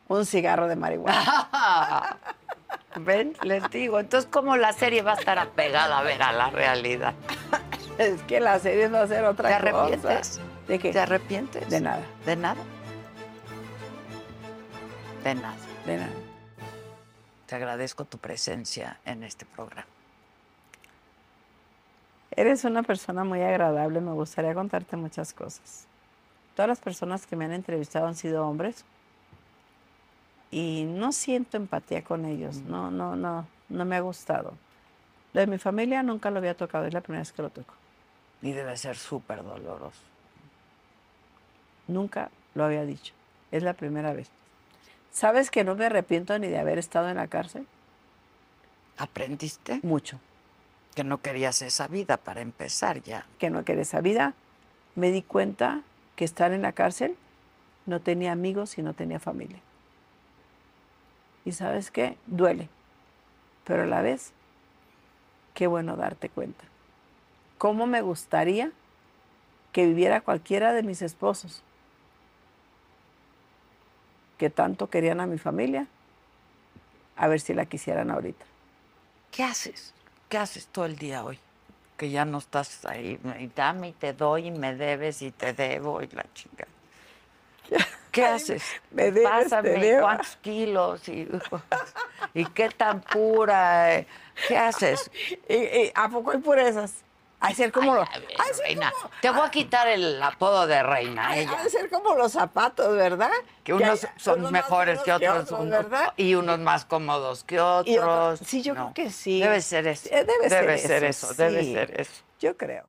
S3: Un cigarro de marihuana. *laughs*
S2: Ven, les digo. Entonces, ¿cómo la serie va a estar apegada a ver a la realidad?
S3: Es que la serie no va a ser otra
S2: ¿Te
S3: cosa.
S2: arrepientes?
S3: ¿De qué?
S2: ¿Te arrepientes?
S3: De nada,
S2: ¿De nada? De nada.
S3: de nada.
S2: Te agradezco tu presencia en este programa.
S3: Eres una persona muy agradable, me gustaría contarte muchas cosas. Todas las personas que me han entrevistado han sido hombres y no siento empatía con ellos, no, no, no, no me ha gustado. Lo de mi familia nunca lo había tocado, es la primera vez que lo toco.
S2: Y debe ser súper doloroso.
S3: Nunca lo había dicho, es la primera vez. ¿Sabes que no me arrepiento ni de haber estado en la cárcel?
S2: ¿Aprendiste?
S3: Mucho.
S2: Que no querías esa vida para empezar ya.
S3: que no quería esa vida, me di cuenta que estar en la cárcel no tenía amigos y no tenía familia. Y sabes qué, duele, pero a la vez, qué bueno darte cuenta. ¿Cómo me gustaría que viviera cualquiera de mis esposos que tanto querían a mi familia? A ver si la quisieran ahorita.
S2: ¿Qué haces? ¿Qué haces todo el día hoy? Que ya no estás ahí. Y dame y te doy y me debes y te debo y la chica. *laughs* ¿Qué haces?
S3: me debes, te
S2: Pásame
S3: debo.
S2: cuántos kilos y, *laughs* y qué tan pura. eh. ¿Qué haces?
S3: ¿Y, y a poco hay purezas? Hay ser como
S2: Ay,
S3: los,
S2: a ver,
S3: ha de ser
S2: reina,
S3: como-
S2: te voy a quitar el apodo de reina.
S3: Ay,
S2: Ella.
S3: ha de ser como los zapatos, ¿verdad?
S2: Que unos son
S3: unos
S2: mejores que otros, unos-
S3: ¿verdad?
S2: y unos más cómodos que
S3: Y
S2: otros.
S3: sí, yo
S2: No.
S3: creo que sí.
S2: Debe ser eso.
S3: Eh, debe ser
S2: ser
S3: eso,
S2: eso. Debe ser eso.
S3: Yo creo.